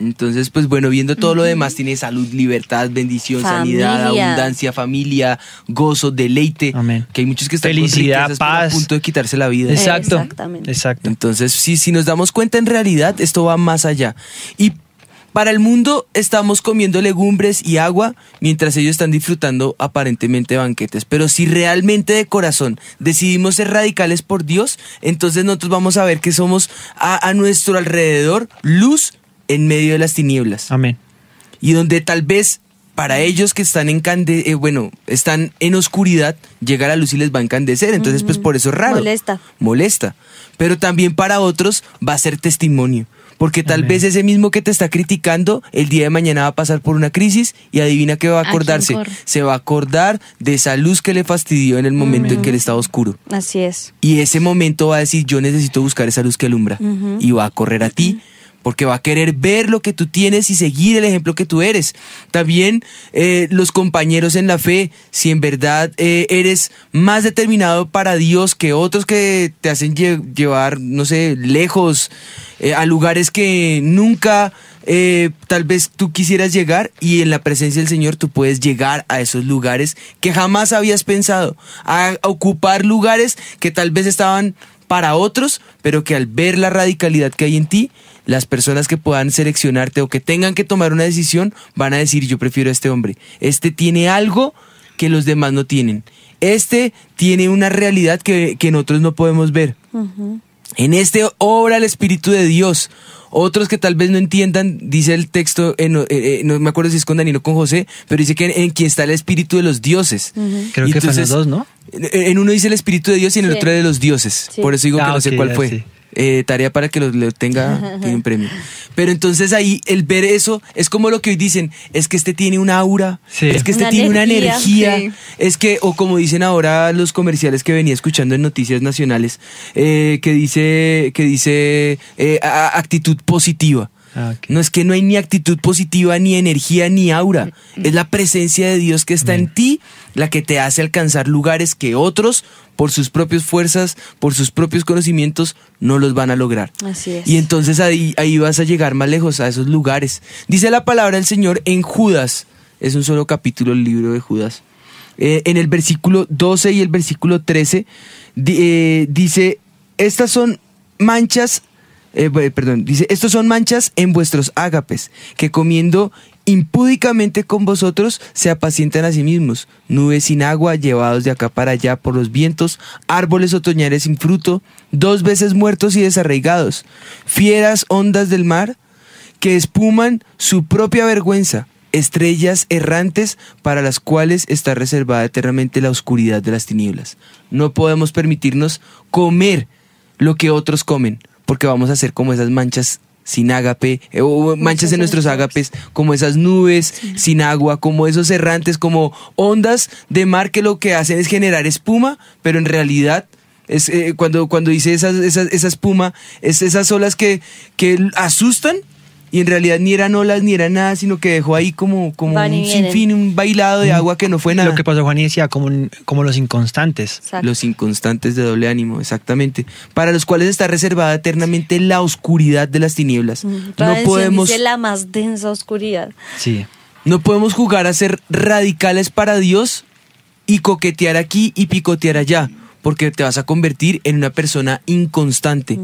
Speaker 1: Entonces, pues bueno, viendo todo lo demás, tiene salud, libertad, bendición, sanidad, abundancia, familia, gozo, deleite.
Speaker 3: Amén.
Speaker 1: Que hay muchos que están
Speaker 3: Felicidad,
Speaker 1: con pero a
Speaker 3: paz.
Speaker 1: punto de quitarse la vida.
Speaker 3: Exacto.
Speaker 2: Exactamente.
Speaker 3: Exacto.
Speaker 1: Entonces, sí, si nos damos cuenta, en realidad esto va más allá. Y para el mundo estamos comiendo legumbres y agua mientras ellos están disfrutando aparentemente banquetes. Pero si realmente de corazón decidimos ser radicales por Dios, entonces nosotros vamos a ver que somos a, a nuestro alrededor luz en medio de las tinieblas
Speaker 3: Amén.
Speaker 1: y donde tal vez para ellos que están en cande eh, bueno, están en oscuridad, llega la luz y les va a encandecer, entonces pues por eso es raro.
Speaker 2: Molesta.
Speaker 1: Molesta. Pero también para otros va a ser testimonio, porque tal
Speaker 3: Amén.
Speaker 1: vez ese mismo que te está criticando el día de mañana va a pasar por una crisis y adivina que va a acordarse, se va a acordar de esa luz que le fastidió en el momento en que él estaba oscuro.
Speaker 2: así es.
Speaker 1: Y ese momento va a decir, yo necesito buscar esa luz que alumbra. Y va a correr a ti. Porque va a querer ver lo que tú tienes y seguir el ejemplo que tú eres. También eh, los compañeros en la fe, si en verdad eh, eres más determinado para Dios que otros que te hacen lle- llevar, no sé, lejos, eh, a lugares que nunca tal vez tú quisieras llegar y en la presencia del Señor tú puedes llegar a esos lugares que jamás habías pensado, a ocupar lugares que tal vez estaban para otros, pero que al ver la radicalidad que hay en ti, las personas que puedan seleccionarte o que tengan que tomar una decisión van a decir yo prefiero a este hombre. Este tiene algo que los demás no tienen. Este tiene una realidad que, que nosotros no podemos ver. En este obra el Espíritu de Dios. Otros que tal vez no entiendan, dice el texto, en- eh, eh, no me acuerdo si es con Danilo o con José, pero dice que en, en quien está el Espíritu de los dioses.
Speaker 3: Creo
Speaker 1: Y
Speaker 3: que fueron
Speaker 1: entonces,
Speaker 3: los dos, ¿no?
Speaker 1: En, en uno dice el Espíritu de Dios y en el otro de los dioses.
Speaker 2: Sí.
Speaker 1: Por eso digo que
Speaker 3: Ah,
Speaker 1: no sé cuál fue.
Speaker 3: sí.
Speaker 1: Eh, tarea para que lo, lo tenga tiene un premio. Pero entonces ahí el ver eso es como lo que hoy dicen, es que este tiene un aura,
Speaker 3: Sí.
Speaker 1: es que este
Speaker 2: Una
Speaker 1: tiene una
Speaker 2: energía.
Speaker 1: es que, o como dicen ahora los comerciales que venía escuchando en noticias nacionales, eh, que dice, que dice eh, actitud positiva.
Speaker 3: Ah.
Speaker 1: No es que no hay ni actitud positiva, ni energía, ni aura. Es la presencia de Dios que está en ti la que te hace alcanzar lugares que otros, por sus propias fuerzas, por sus propios conocimientos, no los van a lograr.
Speaker 2: Así es.
Speaker 1: Y entonces ahí, ahí vas a llegar más lejos a esos lugares. Dice la palabra del Señor en Judas. Es un solo capítulo el libro de Judas. Eh, en el versículo 12 y el versículo 13 di- eh, dice, estas son manchas, eh, bu- perdón, dice, estos son manchas en vuestros ágapes, que comiendo impúdicamente con vosotros se apacientan a sí mismos, nubes sin agua, llevados de acá para allá por los vientos, árboles otoñales sin fruto, dos veces muertos y desarraigados, fieras ondas del mar, que espuman su propia vergüenza, estrellas errantes para las cuales está reservada eternamente la oscuridad de las tinieblas. No podemos permitirnos comer lo que otros comen, porque vamos a ser como esas manchas sin ágape, eh, o manchas en nuestros ágapes, como esas nubes sin agua, como esos errantes, como ondas de mar que lo que hacen es generar espuma, pero en realidad es eh, cuando, cuando dice esas, esas- esa espuma, es esas olas que, que asustan y en realidad ni eran olas ni era nada, sino que dejó ahí como, como
Speaker 2: Van
Speaker 1: un sinfín, un bailado de agua que no fue nada.
Speaker 3: Lo que pasó, Juan, y decía, como, como los inconstantes.
Speaker 2: Exacto.
Speaker 1: Los inconstantes de doble ánimo, exactamente. Para los cuales está reservada eternamente la oscuridad de las tinieblas. No
Speaker 2: Redención
Speaker 1: podemos,
Speaker 2: dice la más densa oscuridad.
Speaker 3: Sí.
Speaker 1: no podemos jugar a ser radicales para Dios y coquetear aquí y picotear allá, porque te vas a convertir en una persona inconstante.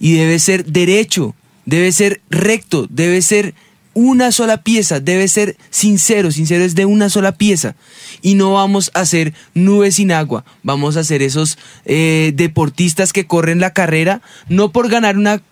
Speaker 1: Y debe ser derecho, debe ser recto, debe ser una sola pieza, debe ser sincero, sincero es de una sola pieza. Y no vamos a ser nubes sin agua, vamos a ser esos eh, deportistas que corren la carrera, no por ganar una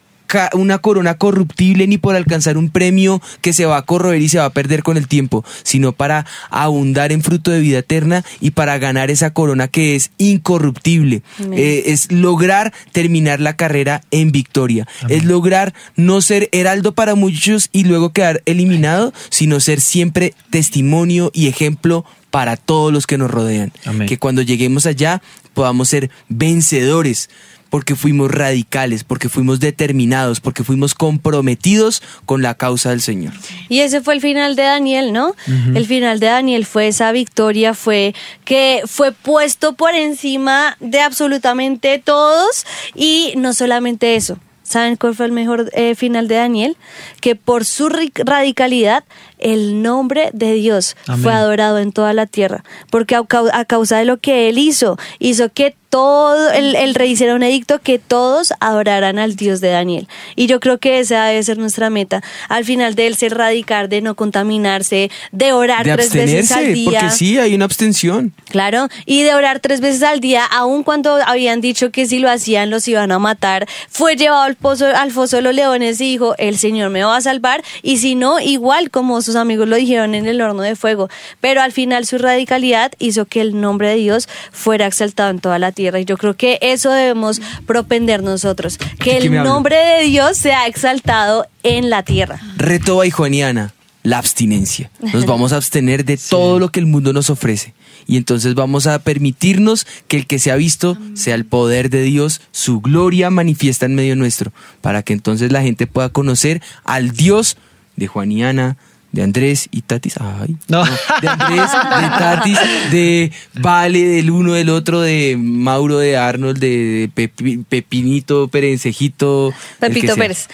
Speaker 1: una corona corruptible ni por alcanzar un premio que se va a corroer y se va a perder con el tiempo, sino para abundar en fruto de vida eterna y para ganar esa corona que es incorruptible. Eh, es lograr terminar la carrera en victoria. Es lograr no ser heraldo para muchos y luego quedar eliminado, sino ser siempre testimonio y ejemplo para todos los que nos rodean.
Speaker 3: Amén.
Speaker 1: Que cuando lleguemos allá podamos ser vencedores porque fuimos radicales, porque fuimos determinados, porque fuimos comprometidos con la causa del Señor.
Speaker 2: Y ese fue el final de Daniel, ¿no? El final de Daniel fue esa victoria, fue que fue puesto por encima de absolutamente todos y no solamente eso. ¿Saben cuál fue el mejor eh, final de Daniel? Que por su radicalidad el nombre de Dios
Speaker 3: Amén.
Speaker 2: fue adorado en toda la tierra. Porque a, cau- a causa de lo que él hizo, hizo que todo, el, el rey hiciera un edicto que todos adoraran al Dios de Daniel. Y yo creo que esa debe ser nuestra meta. Al final de él ser radical, de no contaminarse, de orar
Speaker 1: De
Speaker 2: tres veces al día.
Speaker 1: porque sí, hay una abstención.
Speaker 2: Claro, y de orar tres veces al día, aun cuando habían dicho que si lo hacían los iban a matar, fue llevado al, pozo, al foso de los leones y dijo, el Señor me va a salvar, y si no, igual como sus amigos lo dijeron en el horno de fuego. Pero al final su radicalidad hizo que el nombre de Dios fuera exaltado en toda la tierra, y yo creo que eso debemos propender nosotros, que
Speaker 1: ¿De qué me
Speaker 2: el nombre de Dios sea exaltado en la tierra.
Speaker 1: Reto baijoniana, la abstinencia. Nos vamos a abstener de todo lo que el mundo nos ofrece. Y entonces vamos a permitirnos que el que se ha visto sea el poder de Dios, su gloria manifiesta en medio nuestro, para que entonces la gente pueda conocer al Dios de Juaniana, de Andrés y Tatis. Ay,
Speaker 3: No.
Speaker 1: de Andrés, de Tatis, de Vale, del uno, del otro, de Mauro, de Arnold, de Pepi- Pepinito, Perencejito.
Speaker 2: Pepito. Pérez.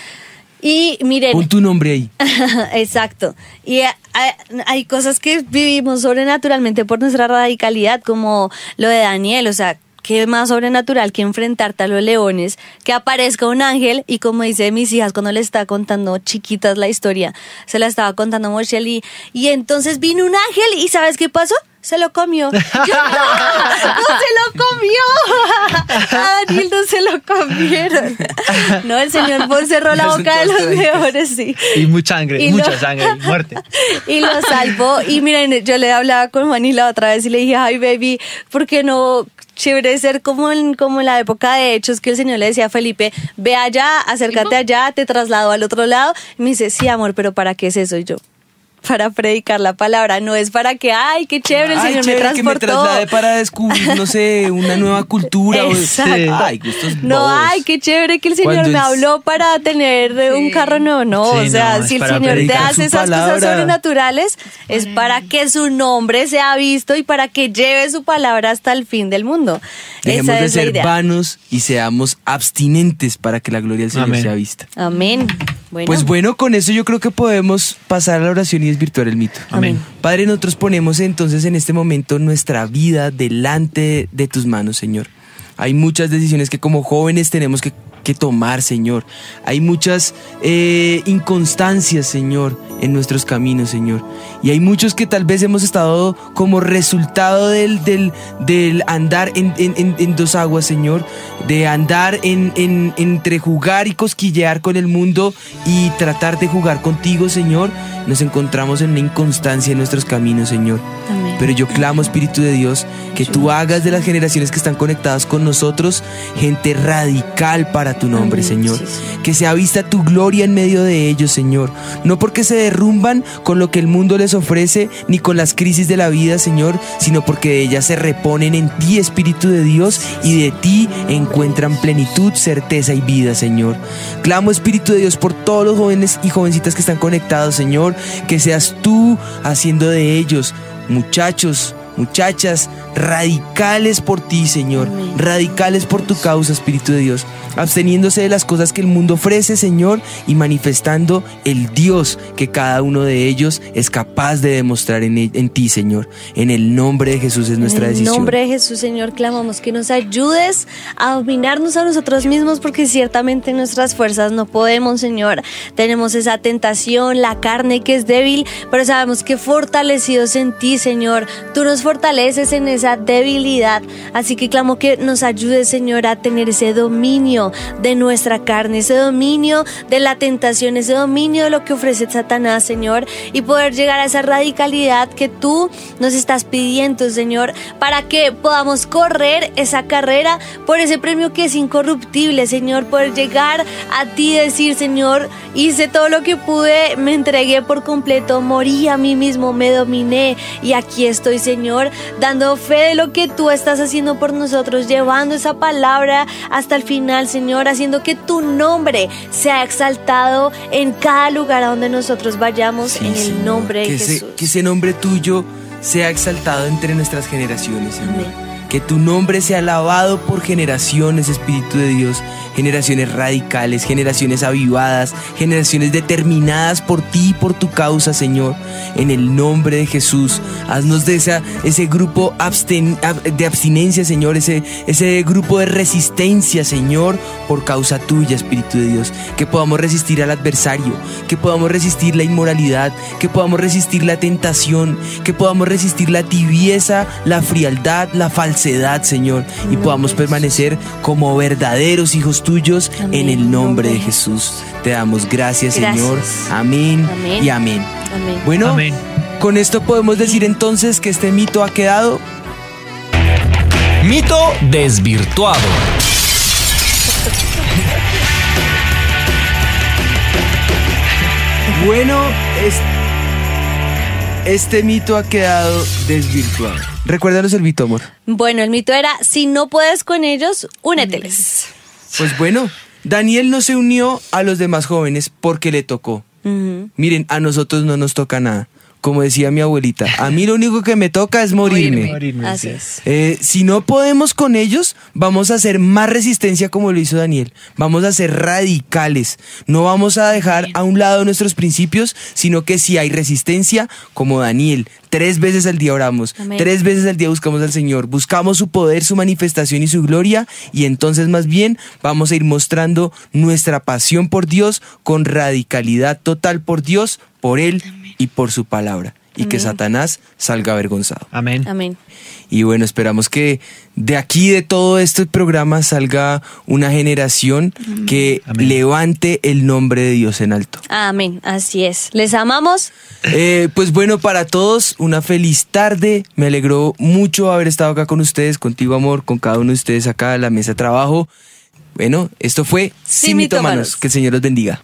Speaker 2: Y miren,
Speaker 1: Pon tu nombre ahí.
Speaker 2: Exacto. Y eh, hay, hay cosas que vivimos sobrenaturalmente por nuestra radicalidad, como lo de Daniel, o sea, ¿qué más sobrenatural que enfrentarte a los leones? Que aparezca un ángel y como dice mis hijas cuando le estaba contando chiquitas la historia, se la estaba contando Moshel y, y entonces vino un ángel y ¿sabes qué pasó? Se lo comió. Yo, no, no se lo comió. A Daniel no se lo comieron. No, el señor Bon cerró la boca de los leones, sí.
Speaker 3: Y mucha sangre,
Speaker 2: Y
Speaker 3: mucha
Speaker 2: lo-
Speaker 3: sangre, y muerte.
Speaker 2: y lo salvó. Y miren, yo le hablaba con Juani la otra vez y le dije, ay, baby, ¿por qué no chévere ser como en, como en la época de hechos que el Señor le decía a Felipe, ve allá, acércate allá, te traslado al otro lado? Y me dice, sí, amor, pero ¿para qué es eso? Y yo, para predicar la palabra, no es para que, ay, qué chévere, el
Speaker 1: Ay,
Speaker 2: Señor
Speaker 1: chévere
Speaker 2: me
Speaker 1: que me
Speaker 2: transportó.
Speaker 1: traslade para descubrir, no sé, una nueva cultura. o-
Speaker 2: Exacto.
Speaker 1: Ay, gustos
Speaker 2: No,
Speaker 1: bobos.
Speaker 2: ay, qué chévere que el Señor
Speaker 1: Cuando
Speaker 2: me
Speaker 1: es-
Speaker 2: habló para tener un carro nuevo. No,
Speaker 3: Sí,
Speaker 2: o sea,
Speaker 3: no,
Speaker 2: si el Señor te hace esas cosas
Speaker 1: palabra.
Speaker 2: sobrenaturales, es para que su nombre sea visto y para que lleve su palabra hasta el fin del mundo.
Speaker 1: Dejemos
Speaker 2: Esa
Speaker 1: de
Speaker 2: es la
Speaker 1: ser
Speaker 2: idea.
Speaker 1: vanos y seamos abstinentes para que la gloria del Señor
Speaker 3: Amén.
Speaker 1: sea vista.
Speaker 2: Amén. Bueno,
Speaker 1: Pues bueno, con eso yo creo que podemos pasar a la oración y desvirtuar el mito.
Speaker 3: Amén.
Speaker 1: Padre, nosotros ponemos entonces en este momento nuestra vida delante de tus manos, Señor. Hay muchas decisiones que como jóvenes tenemos que, que tomar, Señor. Hay muchas eh, inconstancias, Señor, en nuestros caminos, Señor. Y hay muchos que tal vez hemos estado como resultado del, del, del andar en, en- en- dos aguas, Señor. De andar en, en- entre jugar y cosquillear con el mundo y tratar de jugar contigo, Señor. Nos encontramos en una inconstancia en nuestros caminos, Señor.
Speaker 2: Amén.
Speaker 1: Pero yo clamo, Espíritu de Dios, que tú hagas de las generaciones que están conectadas con nosotros gente radical para tu nombre,
Speaker 2: Amén,
Speaker 1: Señor.
Speaker 2: sí.
Speaker 1: Que sea vista tu gloria en medio de ellos, Señor. No porque se derrumban con lo que el mundo les ofrece, ni con las crisis de la vida, Señor, sino porque de ellas se reponen en ti, Espíritu de Dios, y de ti encuentran plenitud, certeza y vida, Señor. Clamo, Espíritu de Dios, por todos los jóvenes y jovencitas que están conectados, Señor, que seas tú haciendo de ellos muchachos, muchachas, radicales por ti, Señor, radicales por tu causa, Espíritu de Dios, absteniéndose de las cosas que el mundo ofrece, Señor, y manifestando el Dios que cada uno de ellos es capaz de demostrar en, en ti, Señor. En el nombre de Jesús es nuestra
Speaker 2: en el
Speaker 1: decisión.
Speaker 2: nombre de Jesús, Señor, clamamos que nos ayudes a dominarnos a nosotros mismos, porque ciertamente en nuestras fuerzas no podemos, Señor. Tenemos esa tentación, la carne que es débil, pero sabemos que fortalecidos en ti, Señor, tú nos fortaleces en ese esa debilidad. Así que clamo que nos ayude, Señor, a tener ese dominio de nuestra carne, ese dominio de la tentación, ese dominio de lo que ofrece Satanás, Señor, y poder llegar a esa radicalidad que tú nos estás pidiendo, Señor, para que podamos correr esa carrera por ese premio que es incorruptible, Señor, poder llegar a ti y decir, Señor, hice todo lo que pude, me entregué por completo, morí a mí mismo, me dominé y aquí estoy, Señor, dando fe de lo que tú estás haciendo por nosotros, llevando esa palabra hasta el final, Señor, haciendo que tu nombre sea exaltado en cada lugar a donde nosotros vayamos,
Speaker 1: Sí,
Speaker 2: en
Speaker 1: Señor,
Speaker 2: el nombre de
Speaker 1: que
Speaker 2: Jesús.
Speaker 1: Ese, que ese nombre tuyo sea exaltado entre nuestras generaciones, Señor.
Speaker 2: Amén.
Speaker 1: Que tu nombre sea alabado por generaciones, Espíritu de Dios. Generaciones radicales, generaciones avivadas, generaciones determinadas por ti y por tu causa, Señor. En el nombre de Jesús, haznos de esa, ese grupo de abstinencia, Señor. Ese, ese grupo de resistencia, Señor, por causa tuya, Espíritu de Dios. Que podamos resistir al adversario, que podamos resistir la inmoralidad, que podamos resistir la tentación, que podamos resistir la tibieza, la frialdad, la falsedad, Señor, y podamos permanecer como verdaderos hijos tuyos en el nombre de Jesús. Te damos gracias,
Speaker 2: Gracias.
Speaker 1: Señor. Amén,
Speaker 2: Amén.
Speaker 1: y amén.
Speaker 2: Amén.
Speaker 1: Bueno,
Speaker 3: Amén.
Speaker 1: con esto podemos decir entonces que este mito ha quedado
Speaker 7: Mito desvirtuado.
Speaker 1: Bueno, es- este mito ha quedado desvirtuado. Recuérdanos el mito, amor.
Speaker 2: Bueno, el mito era, si no puedes con ellos, úneteles.
Speaker 1: Pues bueno, Daniel no se unió a los demás jóvenes porque le tocó. Miren, a nosotros no nos toca nada. Como decía mi abuelita, a mí lo único que me toca es morirme.
Speaker 2: Así es.
Speaker 1: Eh, si no podemos con ellos, vamos a hacer más resistencia como lo hizo Daniel. Vamos a ser radicales. No vamos a dejar a un lado nuestros principios, sino que si hay resistencia, como Daniel, tres veces al día oramos,
Speaker 2: Amén.
Speaker 1: tres veces al día buscamos al Señor, buscamos su poder, su manifestación y su gloria, y entonces más bien vamos a ir mostrando nuestra pasión por Dios con radicalidad total por Dios, por Él y por su palabra. Y que. Satanás salga avergonzado.
Speaker 3: Amén.
Speaker 2: Amén.
Speaker 1: Y bueno, esperamos que de aquí, de todo este programa, salga una generación que
Speaker 3: Amén.
Speaker 1: levante el nombre de Dios en alto.
Speaker 2: Amén. Así es. Les amamos.
Speaker 1: Eh, pues bueno, para todos, una feliz tarde. Me alegró mucho haber estado acá con ustedes, contigo, amor, con cada uno de ustedes acá en la mesa de trabajo. Bueno, esto fue
Speaker 2: Sin
Speaker 1: Sin Mitómanos.
Speaker 2: Mitómanos.
Speaker 1: Que el Señor los bendiga.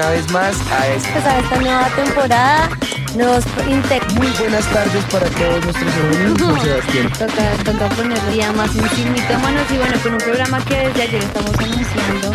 Speaker 1: Una vez más a esta
Speaker 2: Pues a esta nueva temporada nos
Speaker 1: muy buenas tardes para todos nuestros hermanos. Sebastián.
Speaker 2: toca, toca ponerle ya más un sin mitómanos y bueno, con un programa que desde ayer estamos anunciando